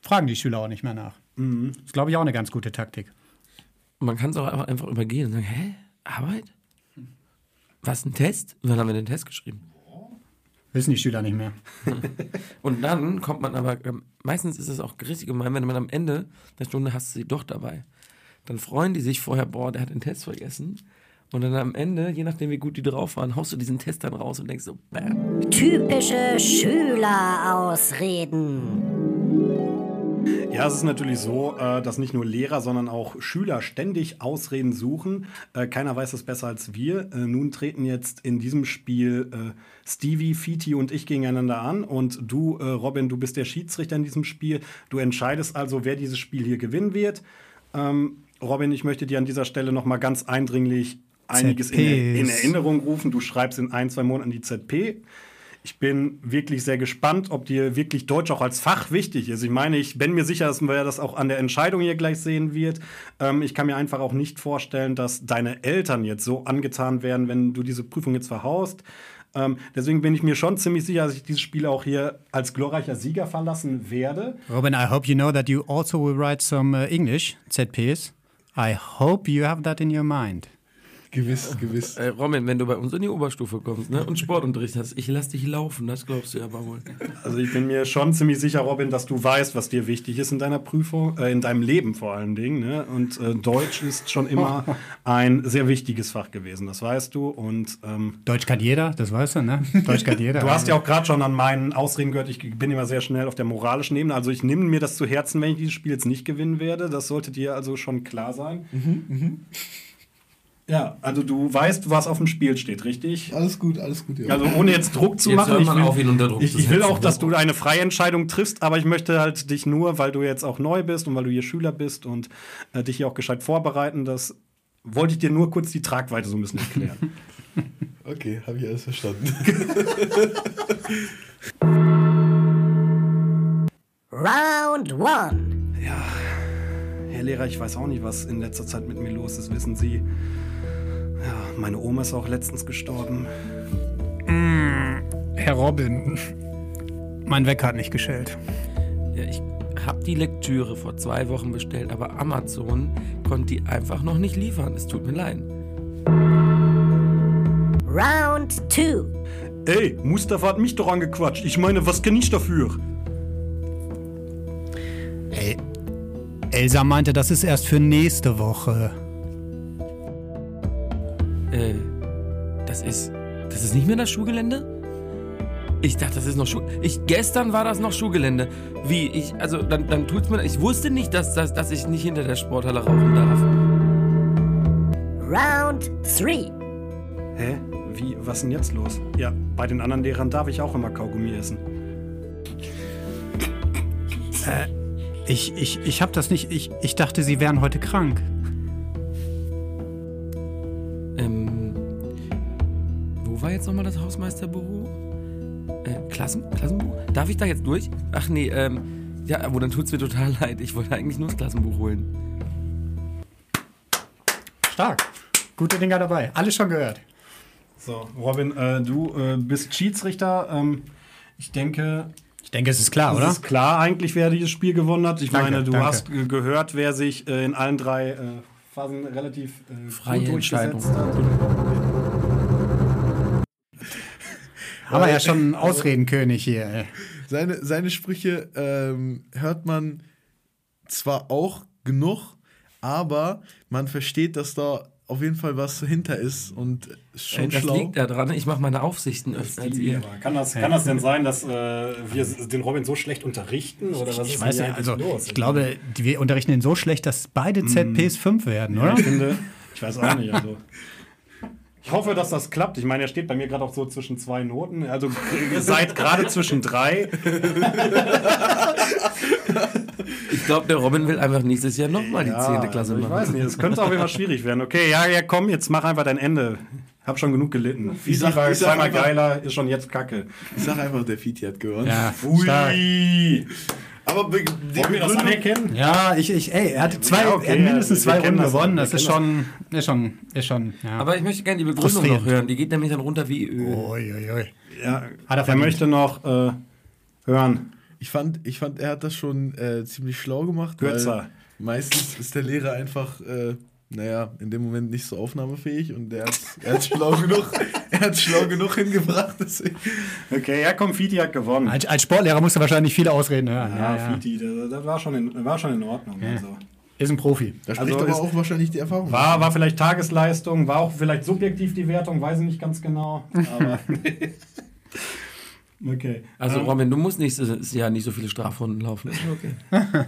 fragen die Schüler auch nicht mehr nach. Mhm. Das ist, glaube ich, auch eine ganz gute Taktik. Man kann es auch einfach, einfach übergehen und sagen, hä? Arbeit? Was, ein Test? Und dann haben wir den Test geschrieben. Wissen die Schüler nicht mehr. (laughs) Und dann kommt man aber, ähm, meistens ist es auch richtig gemein, wenn man am Ende der Stunde hast du sie doch dabei. Dann freuen die sich vorher, boah, der hat den Test vergessen. Und dann am Ende, je nachdem wie gut die drauf waren, haust du diesen Test dann raus und denkst so, bam. Typische Schülerausreden. Ja, es ist natürlich so, äh, dass nicht nur Lehrer, sondern auch Schüler ständig Ausreden suchen. Äh, Keiner weiß das besser als wir. Äh, Nun treten jetzt in diesem Spiel Stevie, Fiti und ich gegeneinander an. Und du, Robin, du bist der Schiedsrichter in diesem Spiel. Du entscheidest also, wer dieses Spiel hier gewinnen wird. Ähm, Robin, ich möchte dir an dieser Stelle noch mal ganz eindringlich einiges in, in. Erinnerung rufen. Du schreibst in ein, zwei Monaten die ZP. Ich bin wirklich sehr gespannt, ob dir wirklich Deutsch auch als Fach wichtig ist. Ich meine, ich bin mir sicher, dass man das auch an der Entscheidung hier gleich sehen wird. Ähm, ich kann mir einfach auch nicht vorstellen, dass deine Eltern jetzt so angetan werden, wenn du diese Prüfung jetzt verhaust. Ähm, deswegen bin ich mir schon ziemlich sicher, dass ich dieses Spiel auch hier als glorreicher Sieger verlassen werde. Robin, I hope you know that you also will write some uh, English ZPs. I hope you have that in your mind. Gewiss, gewiss. Äh, Robin, wenn du bei uns in die Oberstufe kommst ne, und Sportunterricht hast, ich lass dich laufen, das glaubst du ja aber wohl. Also ich bin mir schon ziemlich sicher, Robin, dass du weißt, was dir wichtig ist in deiner Prüfung, äh, in deinem Leben vor allen Dingen. Ne? Und äh, Deutsch ist schon immer (laughs) ein sehr wichtiges Fach gewesen, das weißt du. Und ähm, Deutsch kann jeder, das weißt du, ne? Deutsch kann jeder. (laughs) du hast ja auch gerade schon an meinen Ausreden gehört, ich bin immer sehr schnell auf der moralischen Ebene. Also ich nehme mir das zu Herzen, wenn ich dieses Spiel jetzt nicht gewinnen werde. Das sollte dir also schon klar sein. Ja, also du weißt, was auf dem Spiel steht, richtig? Alles gut, alles gut. Ja. Also ohne jetzt Druck zu Jetzt machen. hört Ich man will, auf, ihn unter Druck ich, ich will auch, dass du eine freie Entscheidung triffst, aber ich möchte halt dich nur, weil du jetzt auch neu bist und weil du hier Schüler bist und äh, dich hier auch gescheit vorbereiten, das wollte ich dir nur kurz die Tragweite so ein bisschen erklären. (laughs) Okay, habe ich alles verstanden. (laughs) Round one. Herr Lehrer, ich weiß auch nicht, was in letzter Zeit mit mir los ist, wissen Sie. Ja, meine Oma ist auch letztens gestorben. Herr Robin, mein Wecker hat nicht geschellt. Ja, ich habe die Lektüre vor zwei Wochen bestellt, aber Amazon konnte die einfach noch nicht liefern. Es tut mir leid. Round two. Ey, Mustafa hat mich doch angequatscht. Ich meine, was kann ich dafür? Ey, Elsa meinte, das ist erst für nächste Woche. Äh, das ist. Das ist nicht mehr das Schulgelände? Ich dachte, das ist noch Schuh. Ich, gestern war das noch Schulgelände. Wie? Ich, also, dann, dann tut's mir. Ich wusste nicht, dass, dass, dass ich nicht hinter der Sporthalle rauchen darf. Round three. Hä? Wie, was denn jetzt los? Ja, bei den anderen Lehrern darf ich auch immer Kaugummi essen. Ich, ich, ich hab das nicht. Ich, ich dachte, Sie wären heute krank. Jetzt nochmal das Hausmeisterbüro? Äh, Klassen, Klassenbuch? Darf ich da jetzt durch? Ach nee, ähm. Ja, aber dann tut's mir total (laughs) leid. Ich wollte eigentlich nur das Klassenbuch holen. Stark. Gute Dinger dabei. Alles schon gehört. So, Robin, äh, du äh, bist Schiedsrichter. Ähm, ich denke, Ich denke, es ist klar, es oder? ist klar eigentlich, wer dieses Spiel gewonnen hat. Ich Danke, meine, du danke. hast äh, gehört, wer sich äh, in allen drei äh, Phasen relativ äh, Freie gut Entscheidung. durchgesetzt hat. Haben wir ja schon einen Ausredenkönig hier. ey. Seine, seine Sprüche ähm, hört man zwar auch genug, aber man versteht, dass da auf jeden Fall was hinter ist und ist schon Äh, das schlau. liegt daran, ich mache meine Aufsichten öfter als ihr. Kann das, kann das denn sein, dass äh, wir den Robin so schlecht unterrichten? Oder was Ich ist weiß ja, also los? ich glaube, wir unterrichten ihn so schlecht, dass beide ZPs 5 werden, oder? Ich finde, ich weiß auch nicht. Also. (laughs) Ich hoffe, dass das klappt. Ich meine, er steht bei mir gerade auch so zwischen zwei Noten. Also (laughs) ihr seid gerade zwischen drei. (laughs) Ich glaube, der Robin will einfach nächstes Jahr nochmal die 10. Klasse also ich machen. weiß nicht, es könnte auch immer schwierig werden. Okay, ja, ja, komm, jetzt mach einfach dein Ende. Hab schon genug gelitten. Sag- war ich zweimal geiler, ist schon jetzt kacke. Ich sag einfach, der Fiti hat gewonnen. Ja, stark. Aber be- die Wollen wir das anerkennen? Ja, ich, ich, ey, er hat zwei, Ja, okay, er hat mindestens ja, zwei Runden das, gewonnen. wir Das ist schon, ist schon, ist schon, ja. Aber ich möchte gerne die Begründung noch hören. Die geht nämlich dann runter wie Öl. Ui, ui, ui. Ja, Hat er er möchte noch äh, hören. Ich fand, ich fand, er hat das schon äh, ziemlich schlau gemacht. weil Kürzer. Meistens ist der Lehrer einfach, äh, naja, in dem Moment nicht so aufnahmefähig und er hat er hat's schlau genug, er hat schlau genug hingebracht. Deswegen. Okay, ja, komm, Fiti hat gewonnen. Als, als Sportlehrer musst du wahrscheinlich viele Ausreden hören. Ja, Ja, ja. Fiti, das, das war, schon in, war schon in Ordnung. Also. Ist ein Profi. Da spricht Also aber ist- auch wahrscheinlich die Erfahrung. War, war vielleicht Tagesleistung, war auch vielleicht subjektiv die Wertung, weiß ich nicht ganz genau. Aber (laughs) okay. Also Ähm, Robin, du musst nächstes Jahr nicht so viele Strafrunden laufen. Ist okay. (laughs)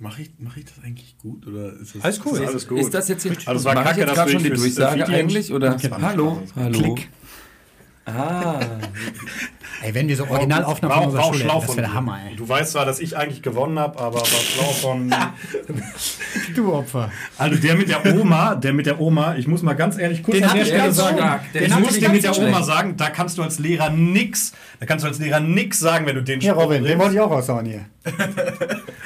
Mache ich, mach ich das eigentlich gut oder ist das Alles cool, alles gut. Ist das jetzt hier? Also war Mach ich kacke, jetzt dass gerade schon die Durchsage eigentlich? Oder? Hallo? Hallo? Klick. Ah. Ey, wenn wir so Originalaufnahmen War von auch, unserer war auch Schule schlau hätten, das wäre der. Hammer, ey. Du weißt zwar, dass ich eigentlich gewonnen habe, aber war schlau von. (laughs) Du Opfer. Also der mit der Oma, der mit der Oma, ich muss mal ganz ehrlich kurz Den an der der Stelle sagen. Der ich muss den dir mit der Oma schlecht. sagen, da kannst du als Lehrer nix, da kannst du als Lehrer nix sagen, wenn du den Ja, Spruch Robin, den bringst. wollte ich auch raushauen hier. (laughs)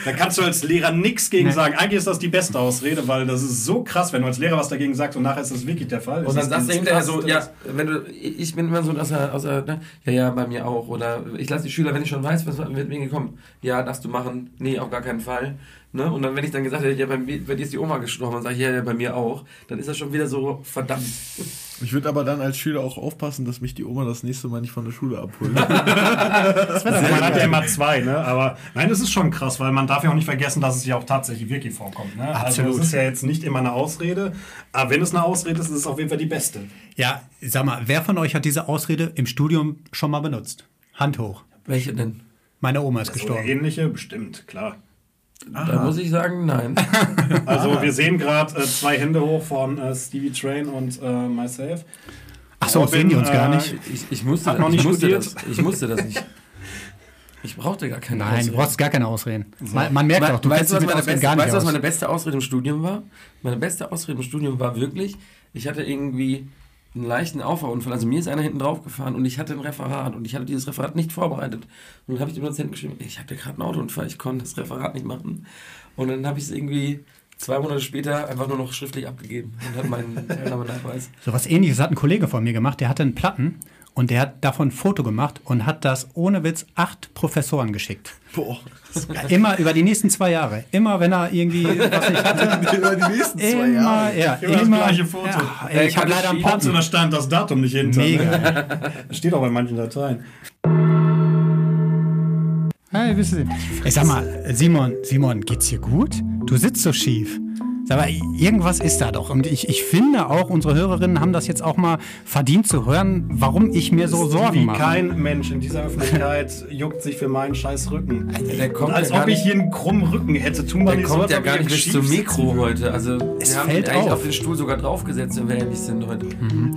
Da kannst du als Lehrer nichts gegen sagen. Eigentlich ist das die beste Ausrede, weil das ist so krass, wenn du als Lehrer was dagegen sagst und nachher ist das wirklich der Fall. Und dann ist sagst du dieses hinterher so, krasseste, ja, wenn du, ich bin immer so außer, außer ne? ja, ja, bei mir auch. Oder ich lasse die Schüler, wenn ich schon weiß, was wird mir gekommen. Ja, darfst du machen. Nee, auf gar keinen Fall. Ne? Und dann, wenn ich dann gesagt hätte, ja, bei, mir, bei dir ist die Oma gestorben, dann sage ich, ja, ja, bei mir auch. Dann ist das schon wieder so, verdammt. Ich würde aber dann als Schüler auch aufpassen, dass mich die Oma das nächste Mal nicht von der Schule abholt. (laughs) Also man hat ja immer zwei, ne? Aber nein, das ist schon krass, weil man darf ja auch nicht vergessen, dass es ja auch tatsächlich wirklich vorkommt. Ne? Absolut. Also es ist ja jetzt nicht immer eine Ausrede, aber wenn es eine Ausrede ist, ist es auf jeden Fall die beste. Ja, sag mal, wer von euch hat diese Ausrede im Studium schon mal benutzt? Hand hoch. Welche denn? Meine Oma ist So gestorben. ähnliche, bestimmt, klar. Da muss ich sagen, nein. (laughs) Also (laughs) wir sehen gerade äh, zwei Hände hoch von äh, Stevie Train und äh, myself. Ach so, Robin, sehen die uns gar äh, nicht. Ich, ich, musste, Hat noch ich, nicht musste das, ich musste das nicht. Ich brauchte gar keine Nein, du brauchst gar keine Ausreden. Man, man merkt We- auch, du weißt was mit meine Ausreden beste, gar nicht weißt du, was meine beste Ausrede im Studium war? Meine beste Ausrede im Studium war wirklich, ich hatte irgendwie einen leichten Auffahrunfall. Also mir ist einer hinten drauf gefahren und ich hatte ein Referat und ich hatte dieses Referat nicht vorbereitet. Und dann habe ich dem Dozenten geschrieben, ich hatte gerade einen Autounfall, ich konnte das Referat nicht machen. Und dann habe ich es irgendwie zwei Monate später einfach nur noch schriftlich abgegeben und habe meinen (laughs) Teilnahmenachweis. So was ähnliches hat ein Kollege von mir gemacht, der hatte einen Platten und der hat davon ein Foto gemacht und hat das ohne Witz acht Professoren geschickt. Boah. Immer über die nächsten zwei Jahre. Immer wenn er irgendwie (laughs) was ich hatte. Über die nächsten zwei Immer, Jahre. ja, Immer das gleiche Foto. Ja, ey, ich habe leider einen Hauptsache, da Platten. stand das Datum nicht hinter. Mega. Ne? Das (laughs) steht auch bei manchen Dateien. Hey, wisst ihr? Ey, sag mal, Simon, Simon, geht's dir gut? Du sitzt so schief. Sag mal, irgendwas ist da doch. Und ich, ich finde auch, unsere Hörerinnen haben das jetzt auch mal verdient zu hören, warum ich mir so Sorgen Wie mache. kein Mensch in dieser Öffentlichkeit (laughs) juckt sich für meinen scheiß Rücken. Der kommt als ja ob ich hier einen krummen Rücken hätte. Tu mal Der so, kommt ja gar ich nicht bis zum Mikro heute. Also Es wir haben fällt eigentlich auf. auf den Stuhl sogar draufgesetzt, wenn wir ehrlich sind heute.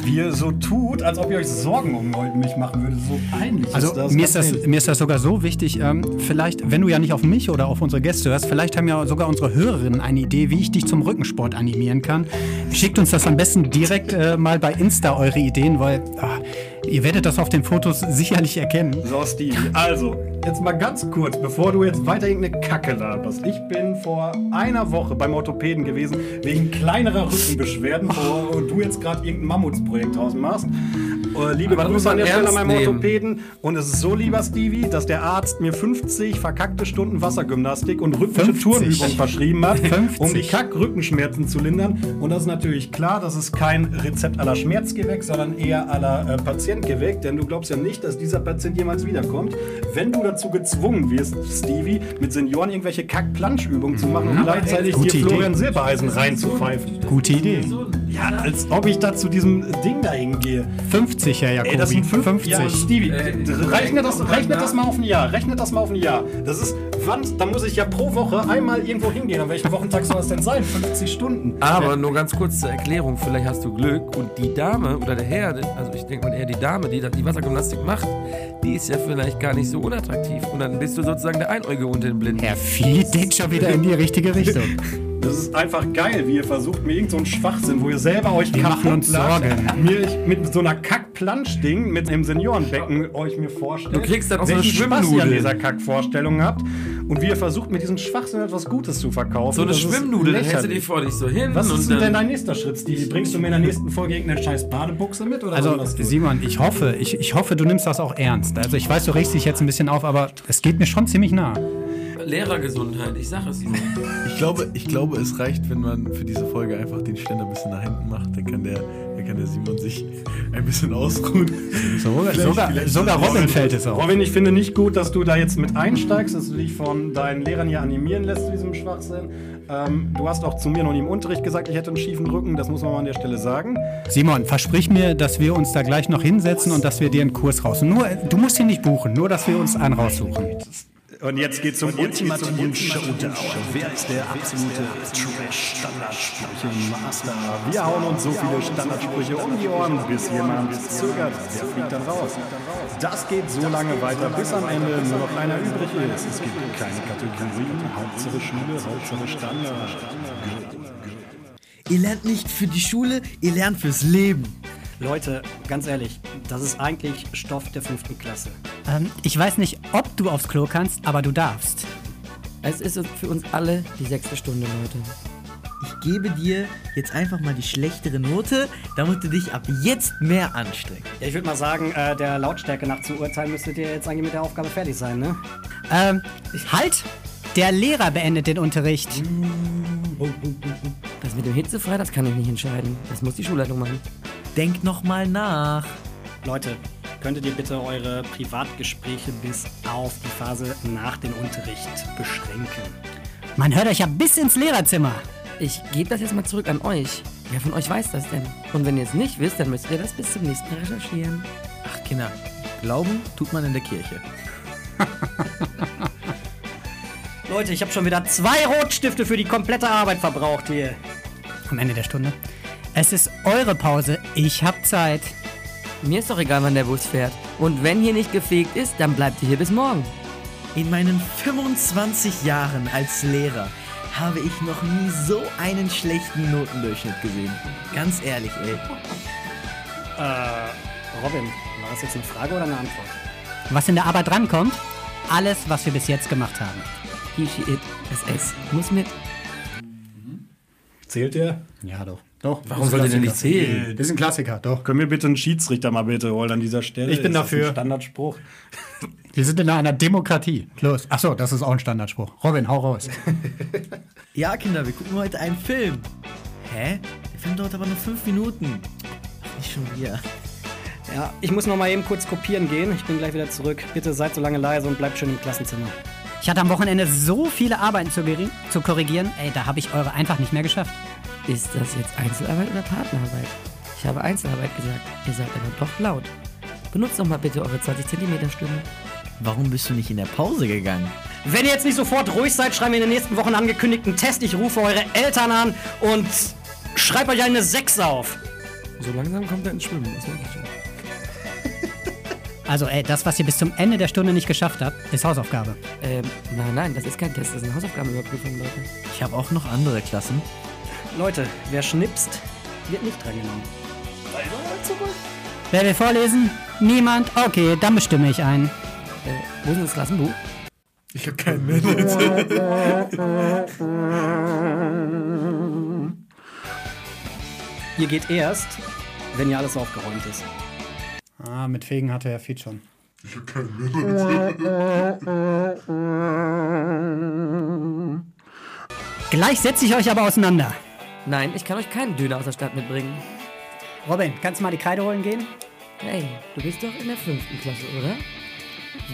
Wie ihr so tut, als ob ihr euch Sorgen um mich machen würdet. So peinlich Also ist das. mir, ist das, mir ist das sogar so wichtig, ähm, vielleicht, wenn du ja nicht auf mich oder auf unsere Gäste hörst, vielleicht haben ja sogar unsere Hörerinnen eine Idee, wie ich dich zum Rückensport animieren kann. Schickt uns das am besten direkt äh, mal bei Insta, eure Ideen, weil ah, ihr werdet das auf den Fotos sicherlich erkennen. So, Stevie. Also, jetzt mal ganz kurz, bevor du jetzt weiter irgendeine Kacke laberst. Ich bin vor einer Woche beim Orthopäden gewesen, wegen kleinerer Rückenbeschwerden, wo du jetzt gerade irgendein Mammutsprojekt draus machst. Äh, liebe das muss Grüße an der Stelle an meinem nehmen. Orthopäden. Und es ist so, lieber Stevie, dass der Arzt mir 50 verkackte Stunden Wassergymnastik und rhythmische 50? Turnübungen verschrieben hat, 50? um die Kack-Rückenschmerzen zu lindern. Und das ist natürlich klar, das ist kein Rezept aller Schmerzgewäck, sondern eher aller äh, Patientgewäck. Denn du glaubst ja nicht, dass dieser Patient jemals wiederkommt. Wenn du dazu gezwungen wirst, Stevie, mit Senioren irgendwelche Kack-Planschübungen zu machen und gleichzeitig Gute dir Idee. Florian Silbereisen reinzupfeifen. Gute Idee. Ja, als ob ich da zu diesem Ding da hingehe. 50, Herr Jakobi. Ey, das sind fünf, 50. Ja, Stevie, Äh, rechne, das, komm, rechne na. das mal auf ein Jahr. Rechne das mal auf ein Jahr. Das ist, wann, da muss ich ja pro Woche einmal irgendwo hingehen. An welchem Wochentag soll das denn sein? 50 Stunden. Aber nur ganz kurz zur Erklärung, vielleicht hast du Glück und die Dame oder der Herr, also ich denke mal eher die Dame, die da die Wassergymnastik macht, die ist ja vielleicht gar nicht so unattraktiv und dann bist du sozusagen der Einäugige unter den Blinden. Herr Fied denkt schon wieder in die richtige Richtung. (laughs) Das ist einfach geil, wie ihr versucht, mir irgendeinen so einen Schwachsinn, wo ihr selber euch kaputt machen uns Sorgen. Mir ich mit so einer Kack-Plansch-Ding mit einem Seniorenbecken euch mir vorstellt. Du kriegst dann auch so eine welchen Spaß ihr an Schwimmnudel. dieser Kack-Vorstellung habt. Und wie ihr versucht, mit diesem Schwachsinn etwas Gutes zu verkaufen. So eine Schwimmnudel, dann hältst du die vor dich so hin Was ist denn dann dein nächster Schritt, Stevie? Bringst du mir in der nächsten Folge irgendeine scheiß Badebuchse mit? Oder Also? Simon, ich hoffe, ich, ich hoffe, du nimmst das auch ernst. Also, ich weiß, du regst dich jetzt ein bisschen auf, aber es geht mir schon ziemlich nah. Lehrergesundheit, ich sag es dir. Ich glaube, ich glaube, es reicht, wenn man für diese Folge einfach den Ständer ein bisschen nach hinten macht. Dann kann der, kann der Simon sich ein bisschen ausruhen. Sogar, Vielleicht- sogar, vielleicht- sogar Robin fällt es auf. Robin, ich finde nicht gut, dass du da jetzt mit einsteigst, dass du dich von deinen Lehrern hier animieren lässt zu diesem Schwachsinn. Ähm, du hast auch zu mir noch nie im Unterricht gesagt, ich hätte einen schiefen Rücken, das muss man mal an der Stelle sagen. Simon, versprich mir, dass wir uns da gleich noch hinsetzen und dass wir dir einen Kurs raussuchen. Nur, du musst ihn nicht buchen, nur, dass wir uns einen raussuchen. Und jetzt geht's zum ultimativen Showdown. Wer ist der absolute Trash-Standardsprüche-Master? Wir hauen uns so viele Standardsprüche um die Ohren, bis jemand zögert. Der fliegt dann raus. Das geht so lange weiter, bis am Ende nur noch einer übrig ist. Es gibt keine Kategorien. Hauptsache Schule, Hauptsache Standard. Ihr lernt nicht für die Schule, ihr lernt fürs Leben. Leute, ganz ehrlich, das ist eigentlich Stoff der fünften Klasse. Ähm, ich weiß nicht, ob du aufs Klo kannst, aber du darfst. Es ist für uns alle die sechste Stunde, Leute. Ich gebe dir jetzt einfach mal die schlechtere Note, damit du dich ab jetzt mehr anstrengst. Ja, ich würde mal sagen, äh, der Lautstärke nach zu urteilen müsstet ihr jetzt eigentlich mit der Aufgabe fertig sein, ne? Ähm, halt! Der Lehrer beendet den Unterricht. Das mit dem hitzefrei, das kann ich nicht entscheiden. Das muss die Schulleitung machen. Denk noch mal nach. Leute, könntet ihr bitte eure Privatgespräche bis auf die Phase nach dem Unterricht beschränken? Man hört euch ja bis ins Lehrerzimmer. Ich gebe das jetzt mal zurück an euch. Wer von euch weiß das denn? Und wenn ihr es nicht wisst, dann müsst ihr das bis zum nächsten Mal recherchieren. Ach, Kinder, glauben tut man in der Kirche. (laughs) Leute, ich habe schon wieder zwei Rotstifte für die komplette Arbeit verbraucht hier. Am Ende der Stunde. Es ist eure Pause. Ich hab Zeit. Mir ist doch egal, wann der Bus fährt. Und wenn hier nicht gefegt ist, dann bleibt ihr hier bis morgen. In meinen 25 Jahren als Lehrer habe ich noch nie so einen schlechten Notendurchschnitt gesehen. Ganz ehrlich, ey. Äh, Robin, war das jetzt eine Frage oder eine Antwort? Was in der Arbeit drankommt, alles, was wir bis jetzt gemacht haben. He, she, it, SS. Muss mit. Zählt der? Ja, doch. Doch. Warum soll der denn nicht zählen? Das ist ein Klassiker, doch. Können wir bitte einen Schiedsrichter mal bitte holen an dieser Stelle? Ich bin Ist das dafür. Ein Standardspruch. Wir sind in einer Demokratie. Los. Achso, das ist auch ein Standardspruch. Robin, hau raus. (laughs) Ja, Kinder, wir gucken heute einen Film. Hä? Der Film dauert aber nur 5 Minuten. Ach, nicht schon wieder. Ja, ich muss noch mal eben kurz kopieren gehen. Ich bin gleich wieder zurück. Bitte seid so lange leise und bleibt schön im Klassenzimmer. Ich hatte am Wochenende so viele Arbeiten zu, zu korrigieren. Ey, da habe ich eure einfach nicht mehr geschafft. Ist das jetzt Einzelarbeit oder Partnerarbeit? Ich habe Einzelarbeit gesagt. Ihr seid aber doch laut. Benutzt doch mal bitte eure 20 cm Stimme. Warum bist du nicht in der Pause gegangen? Wenn ihr jetzt nicht sofort ruhig seid, schreiben wir in den nächsten Wochen angekündigten Test. Ich rufe eure Eltern an und schreibe euch eine 6 auf. So langsam kommt er ins Schwimmen, das merke ich schon. Also, ey, das, was ihr bis zum Ende der Stunde nicht geschafft habt, ist Hausaufgabe. Ähm, nein, nein, das ist kein Test, das ist eine Hausaufgabenüberprüfung, Leute. Ich habe auch noch andere Klassen. Leute, wer schnipst, wird nicht drangenommen. Wer will vorlesen? Niemand? Okay, dann bestimme ich einen. Äh, wo ist denn das Klassenbuch? Ich habe keinen mehr. Ihr geht erst, wenn ihr alles aufgeräumt ist. Ah, mit Fegen hatte Herr Fied schon. Ich hab keinen mehr. Gleich setze ich euch aber auseinander. Nein, ich kann euch keinen Döner aus der Stadt mitbringen. Robin, kannst du mal die Kreide holen gehen? Hey, du bist doch in der fünften Klasse, oder?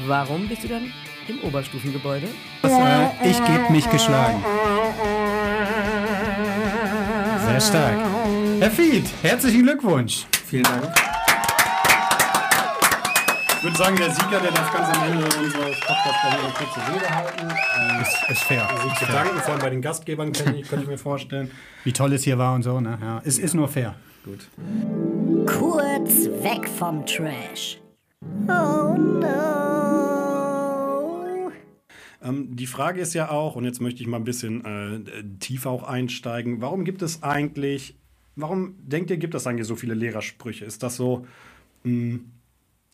Warum bist du dann im Oberstufengebäude? Äh, ich gebe mich geschlagen. Sehr stark. Herr Fied, herzlichen Glückwunsch. Vielen Dank. Ich würde sagen, der Sieger, der darf ganz am Ende unseres Podcasts bei mir eine kurze Rede halten. Ist, ist fair. Sich bedanken, vor allem bei den Gastgebern, könnte ich, könnte ich mir (laughs) vorstellen. Wie toll es hier war und so, ne? Ja, es ist nur fair. Kurz weg vom Trash. Oh no. Ähm, die Frage ist ja auch, und jetzt möchte ich mal ein bisschen äh, tiefer auch einsteigen, warum gibt es eigentlich, warum denkt ihr, gibt es eigentlich so viele Lehrersprüche? Ist das so mh,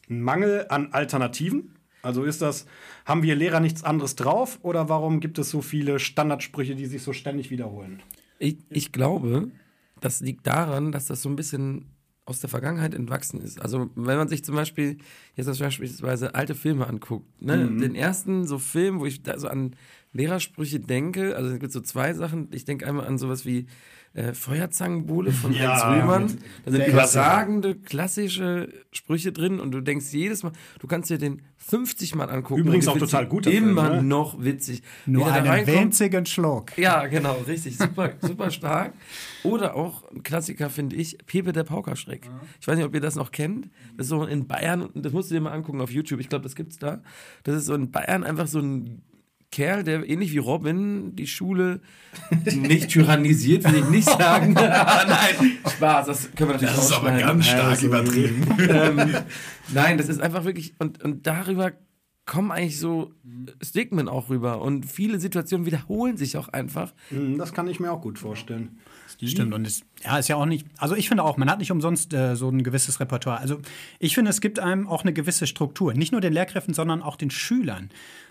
ein Mangel an Alternativen? Also ist das, haben wir Lehrer nichts anderes drauf oder warum gibt es so viele Standardsprüche, die sich so ständig wiederholen? Ich, ich glaube, das liegt daran, dass das so ein bisschen aus der Vergangenheit entwachsen ist. Also wenn man sich zum Beispiel jetzt beispielsweise alte Filme anguckt, ne? den ersten so Film, wo ich da so an Lehrersprüche denke, also es gibt so zwei Sachen. Ich denke einmal an sowas wie äh, Feuerzangenbowle von Ja, Hans Rühmann. Da sind überragende, klassische Sprüche drin und du denkst jedes Mal, du kannst dir den 50 Mal angucken. Übrigens auch total ihn guter Film, Immer ne? noch witzig. Nur einen winzigen Schluck. ja, genau, richtig. Super, super stark. Oder auch ein Klassiker, finde ich, Pepe der Paukerschreck. Ich weiß nicht, ob ihr das noch kennt. Das ist so in Bayern, und das musst du dir mal angucken auf YouTube. Ich glaube, das gibt's da. Das ist so in Bayern einfach so ein Kerl, der ähnlich wie Robin die Schule nicht tyrannisiert, will ich nicht sagen. (laughs) Nein, Spaß, das können wir natürlich Das ist aber ganz stark übertrieben. (laughs) ähm, (laughs) nein, das ist einfach wirklich, und, und darüber kommen eigentlich so Stigmen auch rüber. Und viele Situationen wiederholen sich auch einfach. Hm, Das kann ich mir auch gut vorstellen. Stimmt, und es ja, ist ja auch nicht, also ich finde auch, man hat nicht umsonst äh, so ein gewisses Repertoire. Also ich finde, es gibt einem auch eine gewisse Struktur. Nicht nur den Lehrkräften, sondern auch den Schülern.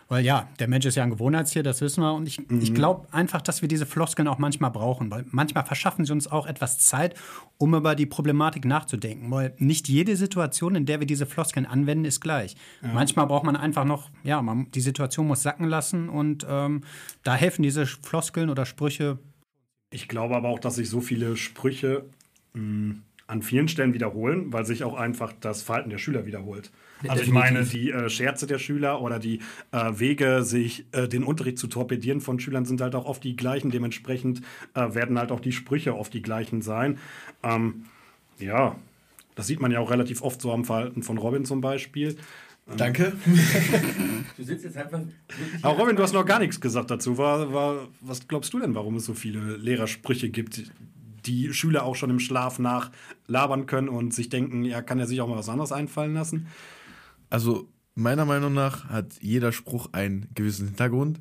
Weil ja, der Mensch ist ja ein Gewohnheitstier, das wissen wir. Und ich, ich glaube einfach, dass wir diese Floskeln auch manchmal brauchen, weil manchmal verschaffen sie uns auch etwas Zeit, um über die Problematik nachzudenken. Weil nicht jede Situation, in der wir diese Floskeln anwenden, ist gleich. Manchmal braucht man einfach noch, ja, man, die Situation muss sacken lassen und ähm, da helfen diese Floskeln oder Sprüche Ich glaube aber auch, dass sich so viele Sprüche mh, an vielen Stellen wiederholen, weil sich auch einfach das Verhalten der Schüler wiederholt. Also ich meine, die äh, Scherze der Schüler oder die äh, Wege, sich äh, den Unterricht zu torpedieren von Schülern sind halt auch oft die gleichen. Dementsprechend äh, werden halt auch die Sprüche oft die gleichen sein. Ähm, ja, das sieht man ja auch relativ oft so am Verhalten von Robin zum Beispiel. Danke. (laughs) Du sitzt jetzt einfach. Aber Robin, du hast noch gar nichts gesagt dazu. War, war, was glaubst du denn, warum es so viele Lehrersprüche gibt, die Schüler auch schon im Schlaf nachlabern können und sich denken, ja, kann er sich auch mal was anderes einfallen lassen? Also meiner Meinung nach hat jeder Spruch einen gewissen Hintergrund.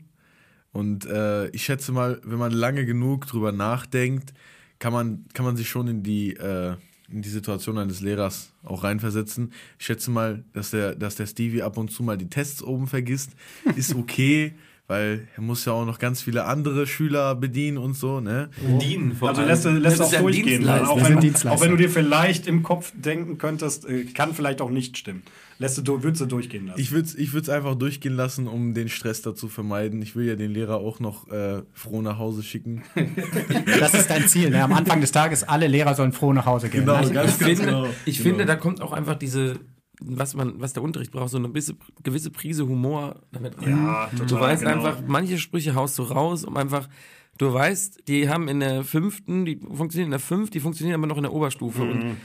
Und äh, ich schätze mal, wenn man lange genug drüber nachdenkt, kann man, kann man sich schon in die, äh, in die Situation eines Lehrers auch reinversetzen. Ich schätze mal, dass der, dass der Stevie ab und zu mal die Tests oben vergisst. Ist okay, (laughs) weil er muss ja auch noch ganz viele andere Schüler bedienen und so, ne? Bedienen vor Also allem. lässt, du- lässt Das auch durchgehen. Auch wenn, auch wenn du dir vielleicht im Kopf denken könntest, äh, kann vielleicht auch nicht stimmen. Lässt du, würdest du durchgehen lassen. Ich würde es ich würd's einfach durchgehen lassen, um den Stress da zu vermeiden. Ich will ja den Lehrer auch noch äh, froh nach Hause schicken. (laughs) Das ist dein Ziel. Ne? Am Anfang des Tages, alle Lehrer sollen froh nach Hause gehen. Genau, Ne? ganz ich finde, genau. ich Genau. finde, da kommt auch einfach diese, was man, was der Unterricht braucht, so eine gewisse, gewisse Prise Humor damit rein. Ja, total, du weißt genau. einfach, manche Sprüche haust du raus, um einfach, du weißt, die haben in der fünften, die funktionieren in der fünf, die funktionieren aber noch in der Oberstufe und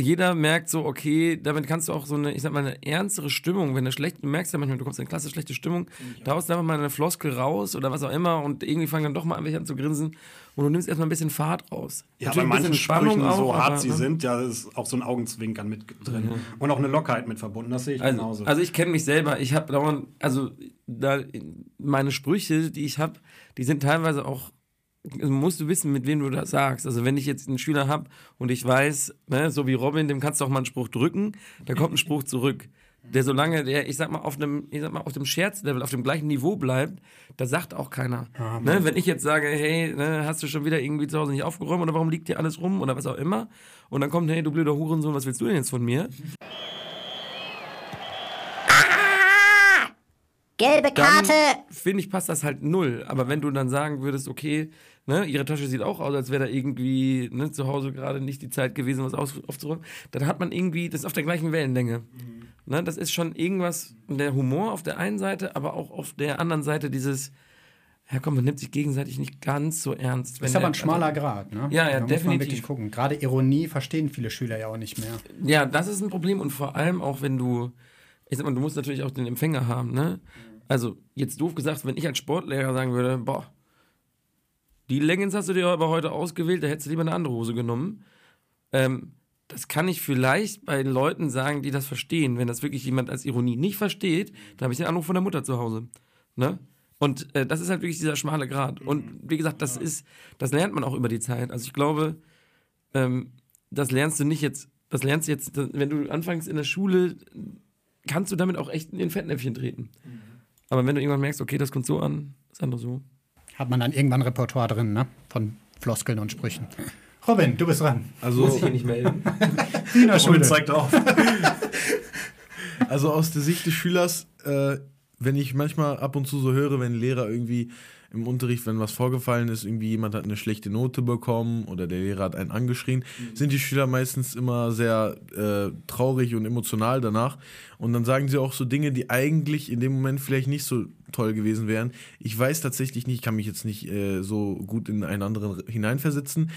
jeder merkt so, okay, damit kannst du auch so eine, ich sag mal, eine ernstere Stimmung, wenn du schlecht, du merkst ja manchmal, du kommst in eine klasse schlechte Stimmung, da haust du einfach mal eine Floskel raus oder was auch immer und irgendwie fangen dann doch mal an, welche an zu grinsen und du nimmst erstmal ein bisschen Fahrt raus. Ja, Natürlich bei manchen Spannung Sprüchen, so auch, hart aber, sie ne? sind, ja, ist auch so ein Augenzwinkern mit drin. Und auch eine Lockerheit mit verbunden. Das sehe ich Also, genauso. also ich kenne mich selber. Ich habe dauernd, also da, meine Sprüche, die ich habe, die sind teilweise auch, musst du wissen, mit wem du das sagst. Also wenn ich jetzt einen Schüler habe und ich weiß, ne, so wie Robin, dem kannst du auch mal einen Spruch drücken, da kommt ein Spruch zurück. Der solange der, ich sag mal, auf einem, ich sag mal, auf dem Scherzlevel, auf dem gleichen Niveau bleibt, da sagt auch keiner. ne, wenn ich jetzt sage, hey, ne, hast du schon wieder irgendwie zu Hause nicht aufgeräumt oder warum liegt hier alles rum oder was auch immer, und dann kommt, hey, du blöder Hurensohn, was willst du denn jetzt von mir? Gelbe Karte. finde ich, passt das halt null. Aber wenn du dann sagen würdest, okay, ne, ihre Tasche sieht auch aus, als wäre da irgendwie ne, zu Hause gerade nicht die Zeit gewesen, was aufzuräumen, dann hat man irgendwie, das ist auf der gleichen Wellenlänge. Ne, das ist schon irgendwas, der Humor auf der einen Seite, aber auch auf der anderen Seite dieses, ja komm, man nimmt sich gegenseitig nicht ganz so ernst. ist aber ein schmaler Grad. Ne? Ja, ja, da muss man definitiv. wirklich gucken. Gerade Ironie verstehen viele Schüler ja auch nicht mehr. Ja, das ist ein Problem und vor allem auch, wenn du, ich sag mal, du musst natürlich auch den Empfänger haben, ne? Also, jetzt doof gesagt, wenn ich als Sportlehrer sagen würde, boah, die Leggings hast du dir aber heute ausgewählt, da hättest du lieber eine andere Hose genommen. Ähm, das kann ich vielleicht bei Leuten sagen, die das verstehen. Wenn das wirklich jemand als Ironie nicht versteht, dann habe ich den Anruf von der Mutter zu Hause. Ne? Und äh, das ist halt wirklich dieser schmale Grad. Und wie gesagt, das ist, das lernt man auch über die Zeit. Also ich glaube, ähm, das lernst du nicht jetzt, das lernst du jetzt, wenn du anfängst in der Schule, kannst du damit auch echt in den Fettnäpfchen treten. Aber wenn du irgendwann merkst, okay, das kommt so an, das andere so. Hat man dann irgendwann Repertoire drin, ne? Von Floskeln und Sprüchen. Robin, du bist dran. Also, nicht melden. (laughs) Wiener Robin Schule. zeigt auf. (laughs) Also aus der Sicht des Schülers, äh, wenn ich manchmal ab und zu so höre, wenn ein Lehrer irgendwie im Unterricht, wenn was vorgefallen ist, irgendwie jemand hat eine schlechte Note bekommen oder der Lehrer hat einen angeschrien, sind die Schüler meistens immer sehr äh, traurig und emotional danach. Und dann sagen sie auch so Dinge, die eigentlich in dem Moment vielleicht nicht so toll gewesen wären. Ich weiß tatsächlich nicht, ich kann mich jetzt nicht äh, so gut in einen anderen hineinversetzen,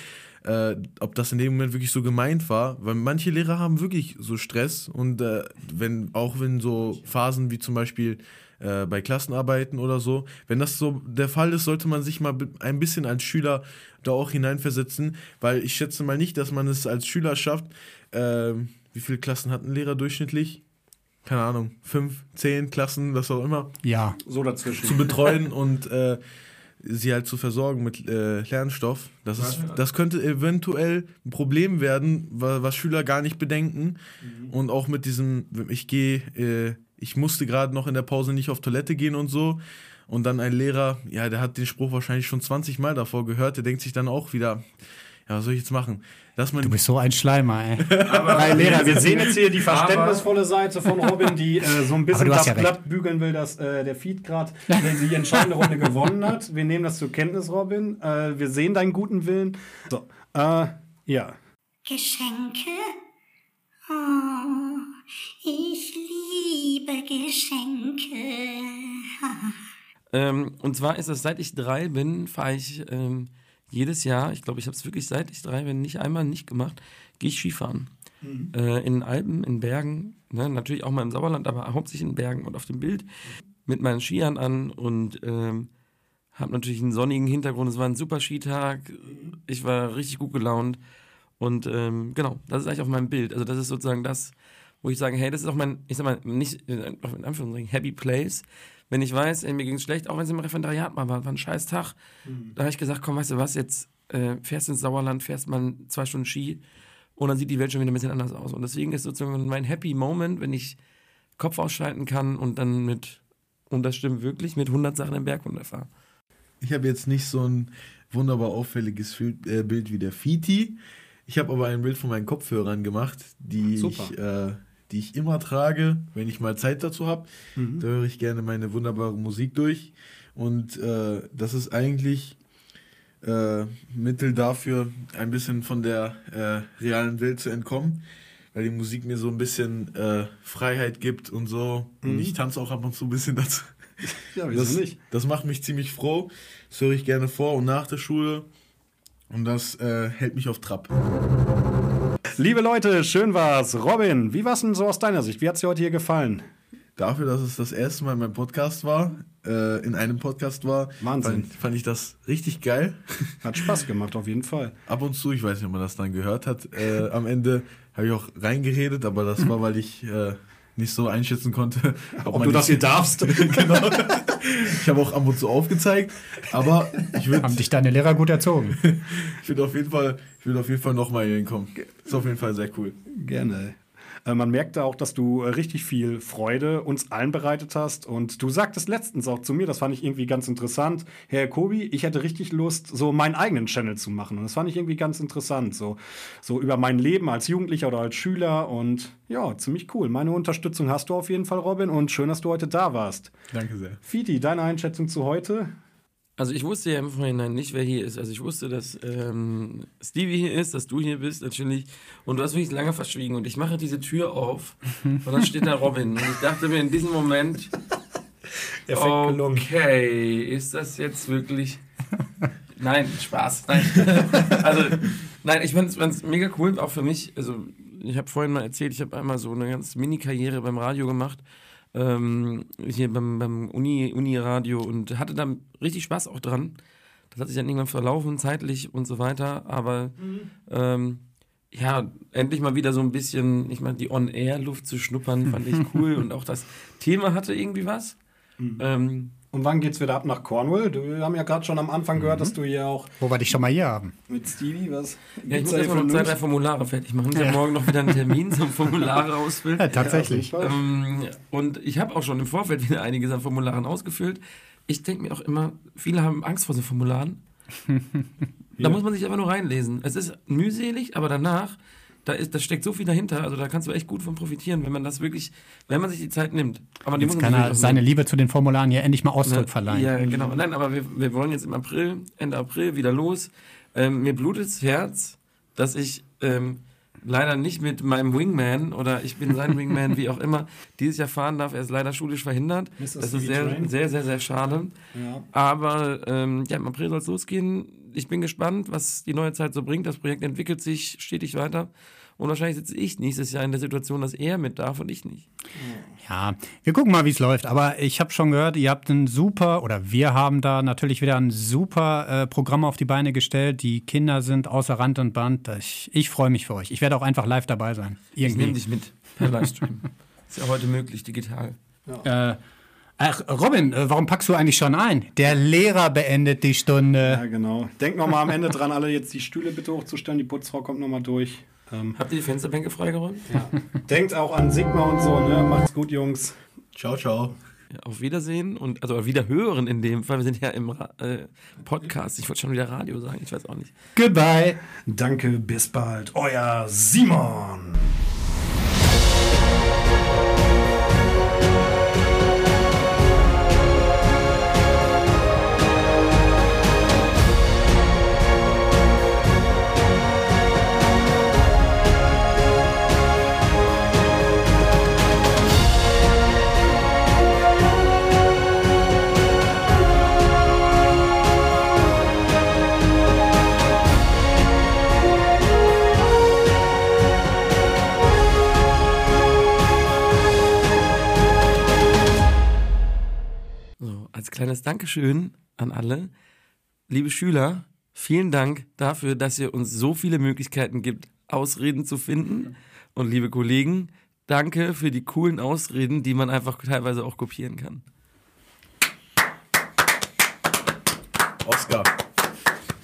äh, ob das in dem Moment wirklich so gemeint war, weil manche Lehrer haben wirklich so Stress und äh, wenn auch wenn so Phasen wie zum Beispiel äh, bei Klassenarbeiten oder so, wenn das so der Fall ist, sollte man sich mal ein bisschen als Schüler da auch hineinversetzen, weil ich schätze mal nicht, dass man es als Schüler schafft. ähm, wie viele Klassen hat ein Lehrer durchschnittlich? Keine Ahnung, fünf, zehn Klassen, was auch immer Ja. So dazwischen. zu betreuen (laughs) und äh, sie halt zu versorgen mit äh, Lernstoff. Das, ist, das könnte eventuell ein Problem werden, wa- was Schüler gar nicht bedenken. Und auch mit diesem, ich gehe, äh, ich musste gerade noch in der Pause nicht auf Toilette gehen und so. Und dann ein Lehrer, ja, der hat den Spruch wahrscheinlich schon 20 Mal davor gehört, der denkt sich dann auch wieder, ja, was soll ich jetzt machen? Dass man Du bist so ein Schleimer, ey. Drei Lehrer, wir sehen jetzt hier die verständnisvolle Seite von Robin, die äh, so ein bisschen Aber das ja. Blatt bügeln will, dass äh, der Feed gerade die entscheidende Runde gewonnen hat. Wir nehmen das zur Kenntnis, Robin. Äh, wir sehen deinen guten Willen. So, äh, ja. Geschenke? Oh, ich liebe Geschenke. Ähm, und zwar ist das, seit ich drei bin, fahre ich ähm, jedes Jahr, ich glaube, ich habe es wirklich seit ich drei bin, nicht einmal nicht gemacht, gehe ich Skifahren. Äh, in den Alpen, in Bergen, ne, natürlich auch mal im Sauerland, aber hauptsächlich in Bergen und auf dem Bild mit meinen Skiern an und ähm, habe natürlich einen sonnigen Hintergrund. Es war ein super Skitag, ich war richtig gut gelaunt und ähm, genau, das ist eigentlich auf meinem Bild. Also das ist sozusagen das, wo ich sage, hey, das ist auch mein, ich sag mal, nicht, in Anführungszeichen, Happy Place. Wenn ich weiß, ey, mir ging es schlecht, auch wenn es im Referendariat mal war, war ein scheiß Tag, da habe ich gesagt, komm, weißt du was, jetzt äh, fährst ins Sauerland, fährst mal zwei Stunden Ski und dann sieht die Welt schon wieder ein bisschen anders aus. Und deswegen ist sozusagen mein Happy Moment, wenn ich Kopf ausschalten kann und dann mit, und das stimmt wirklich, mit 100 Sachen im Berg runterfahre. Ich habe jetzt nicht so ein wunderbar auffälliges äh, Bild wie der Fiti. Ich habe aber ein Bild von meinen Kopfhörern gemacht, die, Super. ich, äh, die ich immer trage, wenn ich mal Zeit dazu habe. Mhm. Da höre ich gerne meine wunderbare Musik durch. Und äh, das ist eigentlich äh, Mittel dafür, ein bisschen von der äh, realen Welt zu entkommen, weil die Musik mir so ein bisschen äh, Freiheit gibt und so. Und ich tanze auch ab und zu ein bisschen dazu. (laughs) Ja, wieso Das, nicht? das macht mich ziemlich froh. Das höre ich gerne vor und nach der Schule. Und das äh, hält mich auf Trab. Liebe Leute, schön war's. Robin, wie war's denn so aus deiner Sicht? Wie hat's dir heute hier gefallen? Dafür, dass es das erste Mal in meinem Podcast war, äh, in einem Podcast war, Wahnsinn. Fand, fand ich das richtig geil. (laughs) Hat Spaß gemacht, auf jeden Fall. Ab und zu, ich weiß nicht, ob man das dann gehört hat, äh, am Ende habe ich auch reingeredet, aber das war, weil ich äh, nicht so einschätzen konnte, (laughs) Ob man du das hier darfst. (laughs) genau. Ich habe auch ab und zu aufgezeigt, aber ich würde Haben dich deine Lehrer gut erzogen. (laughs) ich würd auf jeden Fall, ich würde auf jeden Fall nochmal hier hinkommen. Ist auf jeden Fall sehr cool. Gerne. Äh, Man merkte auch, dass du äh, richtig viel Freude uns allen bereitet hast. Und du sagtest letztens auch zu mir, das fand ich irgendwie ganz interessant, Herr Kobi, ich hätte richtig Lust, so meinen eigenen Channel zu machen. Und das fand ich irgendwie ganz interessant. So, so über mein Leben als Jugendlicher oder als Schüler. Und ja, ziemlich cool. Meine Unterstützung hast du auf jeden Fall, Robin. Und schön, dass du heute da warst. Danke sehr. Fiti, deine Einschätzung zu heute? Also ich wusste ja im Vorhinein nicht, wer hier ist. Also ich wusste, dass ähm, Stevie hier ist, dass du hier bist natürlich. Und du hast wirklich lange verschwiegen. Und ich mache diese Tür auf (laughs) und dann steht da Robin. Und ich dachte mir in diesem Moment, (laughs) okay, ist das jetzt wirklich... (laughs) Nein, Spaß. Nein. Also, nein, ich fand es mega cool, auch für mich. Also, ich habe vorhin mal erzählt, ich habe einmal so eine ganz Mini-Karriere beim Radio gemacht. Ähm, hier beim, beim Uni, Uni-Radio und hatte da richtig Spaß auch dran. Das hat sich dann irgendwann verlaufen, zeitlich und so weiter. Aber ähm, ja, endlich mal wieder so ein bisschen, ich meine, die On-Air-Luft zu schnuppern, fand ich cool. (laughs) und auch das Thema hatte irgendwie was. Ähm, Und wann geht's wieder ab nach Cornwall? Du, wir haben ja gerade schon am Anfang gehört, dass du hier auch Wo wir dich schon mal hier haben. mit Stevie was. ja, ich muss erstmal noch zwei, drei Formulare fertig machen. Ich habe Ja. morgen noch wieder einen Termin zum (laughs) Formulare ausfüllen. Ja, tatsächlich. Ja, Ähm, und ich habe auch schon im Vorfeld wieder einiges an Formularen ausgefüllt. Ich denke mir auch immer, viele haben Angst vor so Formularen. (laughs) Da muss man sich einfach nur reinlesen. Es ist mühselig, aber danach da, ist, da steckt so viel dahinter, also da kannst du echt gut von profitieren, wenn man das wirklich, wenn man sich die Zeit nimmt. Aber die Jetzt muss kann man er seine nehmen. Liebe zu den Formularen ja endlich mal Ausdruck Ne, verleihen. Ja, genau. Nein, aber wir, wir wollen jetzt im April, Ende April wieder los. Ähm, mir blutet das Herz, dass ich ähm, leider nicht mit meinem Wingman oder ich bin sein Wingman, wie auch immer, (laughs) dieses Jahr fahren darf. Er ist leider schulisch verhindert. Mr. Das ist sehr, sehr, sehr, sehr schade. Ja. Aber ähm, ja, im April soll es losgehen. Ich bin gespannt, was die neue Zeit so bringt. Das Projekt entwickelt sich stetig weiter. Und wahrscheinlich sitze ich nächstes Jahr in der Situation, dass er mit darf und ich nicht. Ja, wir gucken mal, wie es läuft. Aber ich habe schon gehört, ihr habt ein super, oder wir haben da natürlich wieder ein super äh, Programm auf die Beine gestellt. Die Kinder sind außer Rand und Band. Ich, ich freue mich für euch. Ich werde auch einfach live dabei sein. Ich nehme Irgendwie. dich mit per Livestream. ist ja heute möglich, digital. Äh, ach, Robin, äh, warum packst du eigentlich schon ein? Der Lehrer beendet die Stunde. Ja, genau. Denkt noch mal am Ende dran, alle jetzt die Stühle bitte hochzustellen. Die Putzfrau kommt noch mal durch. Ähm, Habt ihr die Fensterbänke freigeräumt? denkt auch an Sigma und so, ne? Macht's gut, Jungs. Ciao, ciao. Ja, auf Wiedersehen und also wieder hören in dem Fall. Wir sind ja im Ra äh, Podcast. Ich wollte schon wieder Radio sagen, ich weiß auch nicht. Goodbye. Danke, bis bald. Euer Simon. Kleines Dankeschön an alle. Liebe Schüler, vielen Dank dafür, dass ihr uns so viele Möglichkeiten gibt, Ausreden zu finden. Und liebe Kollegen, danke für die coolen Ausreden, die man einfach teilweise auch kopieren kann. Oscar.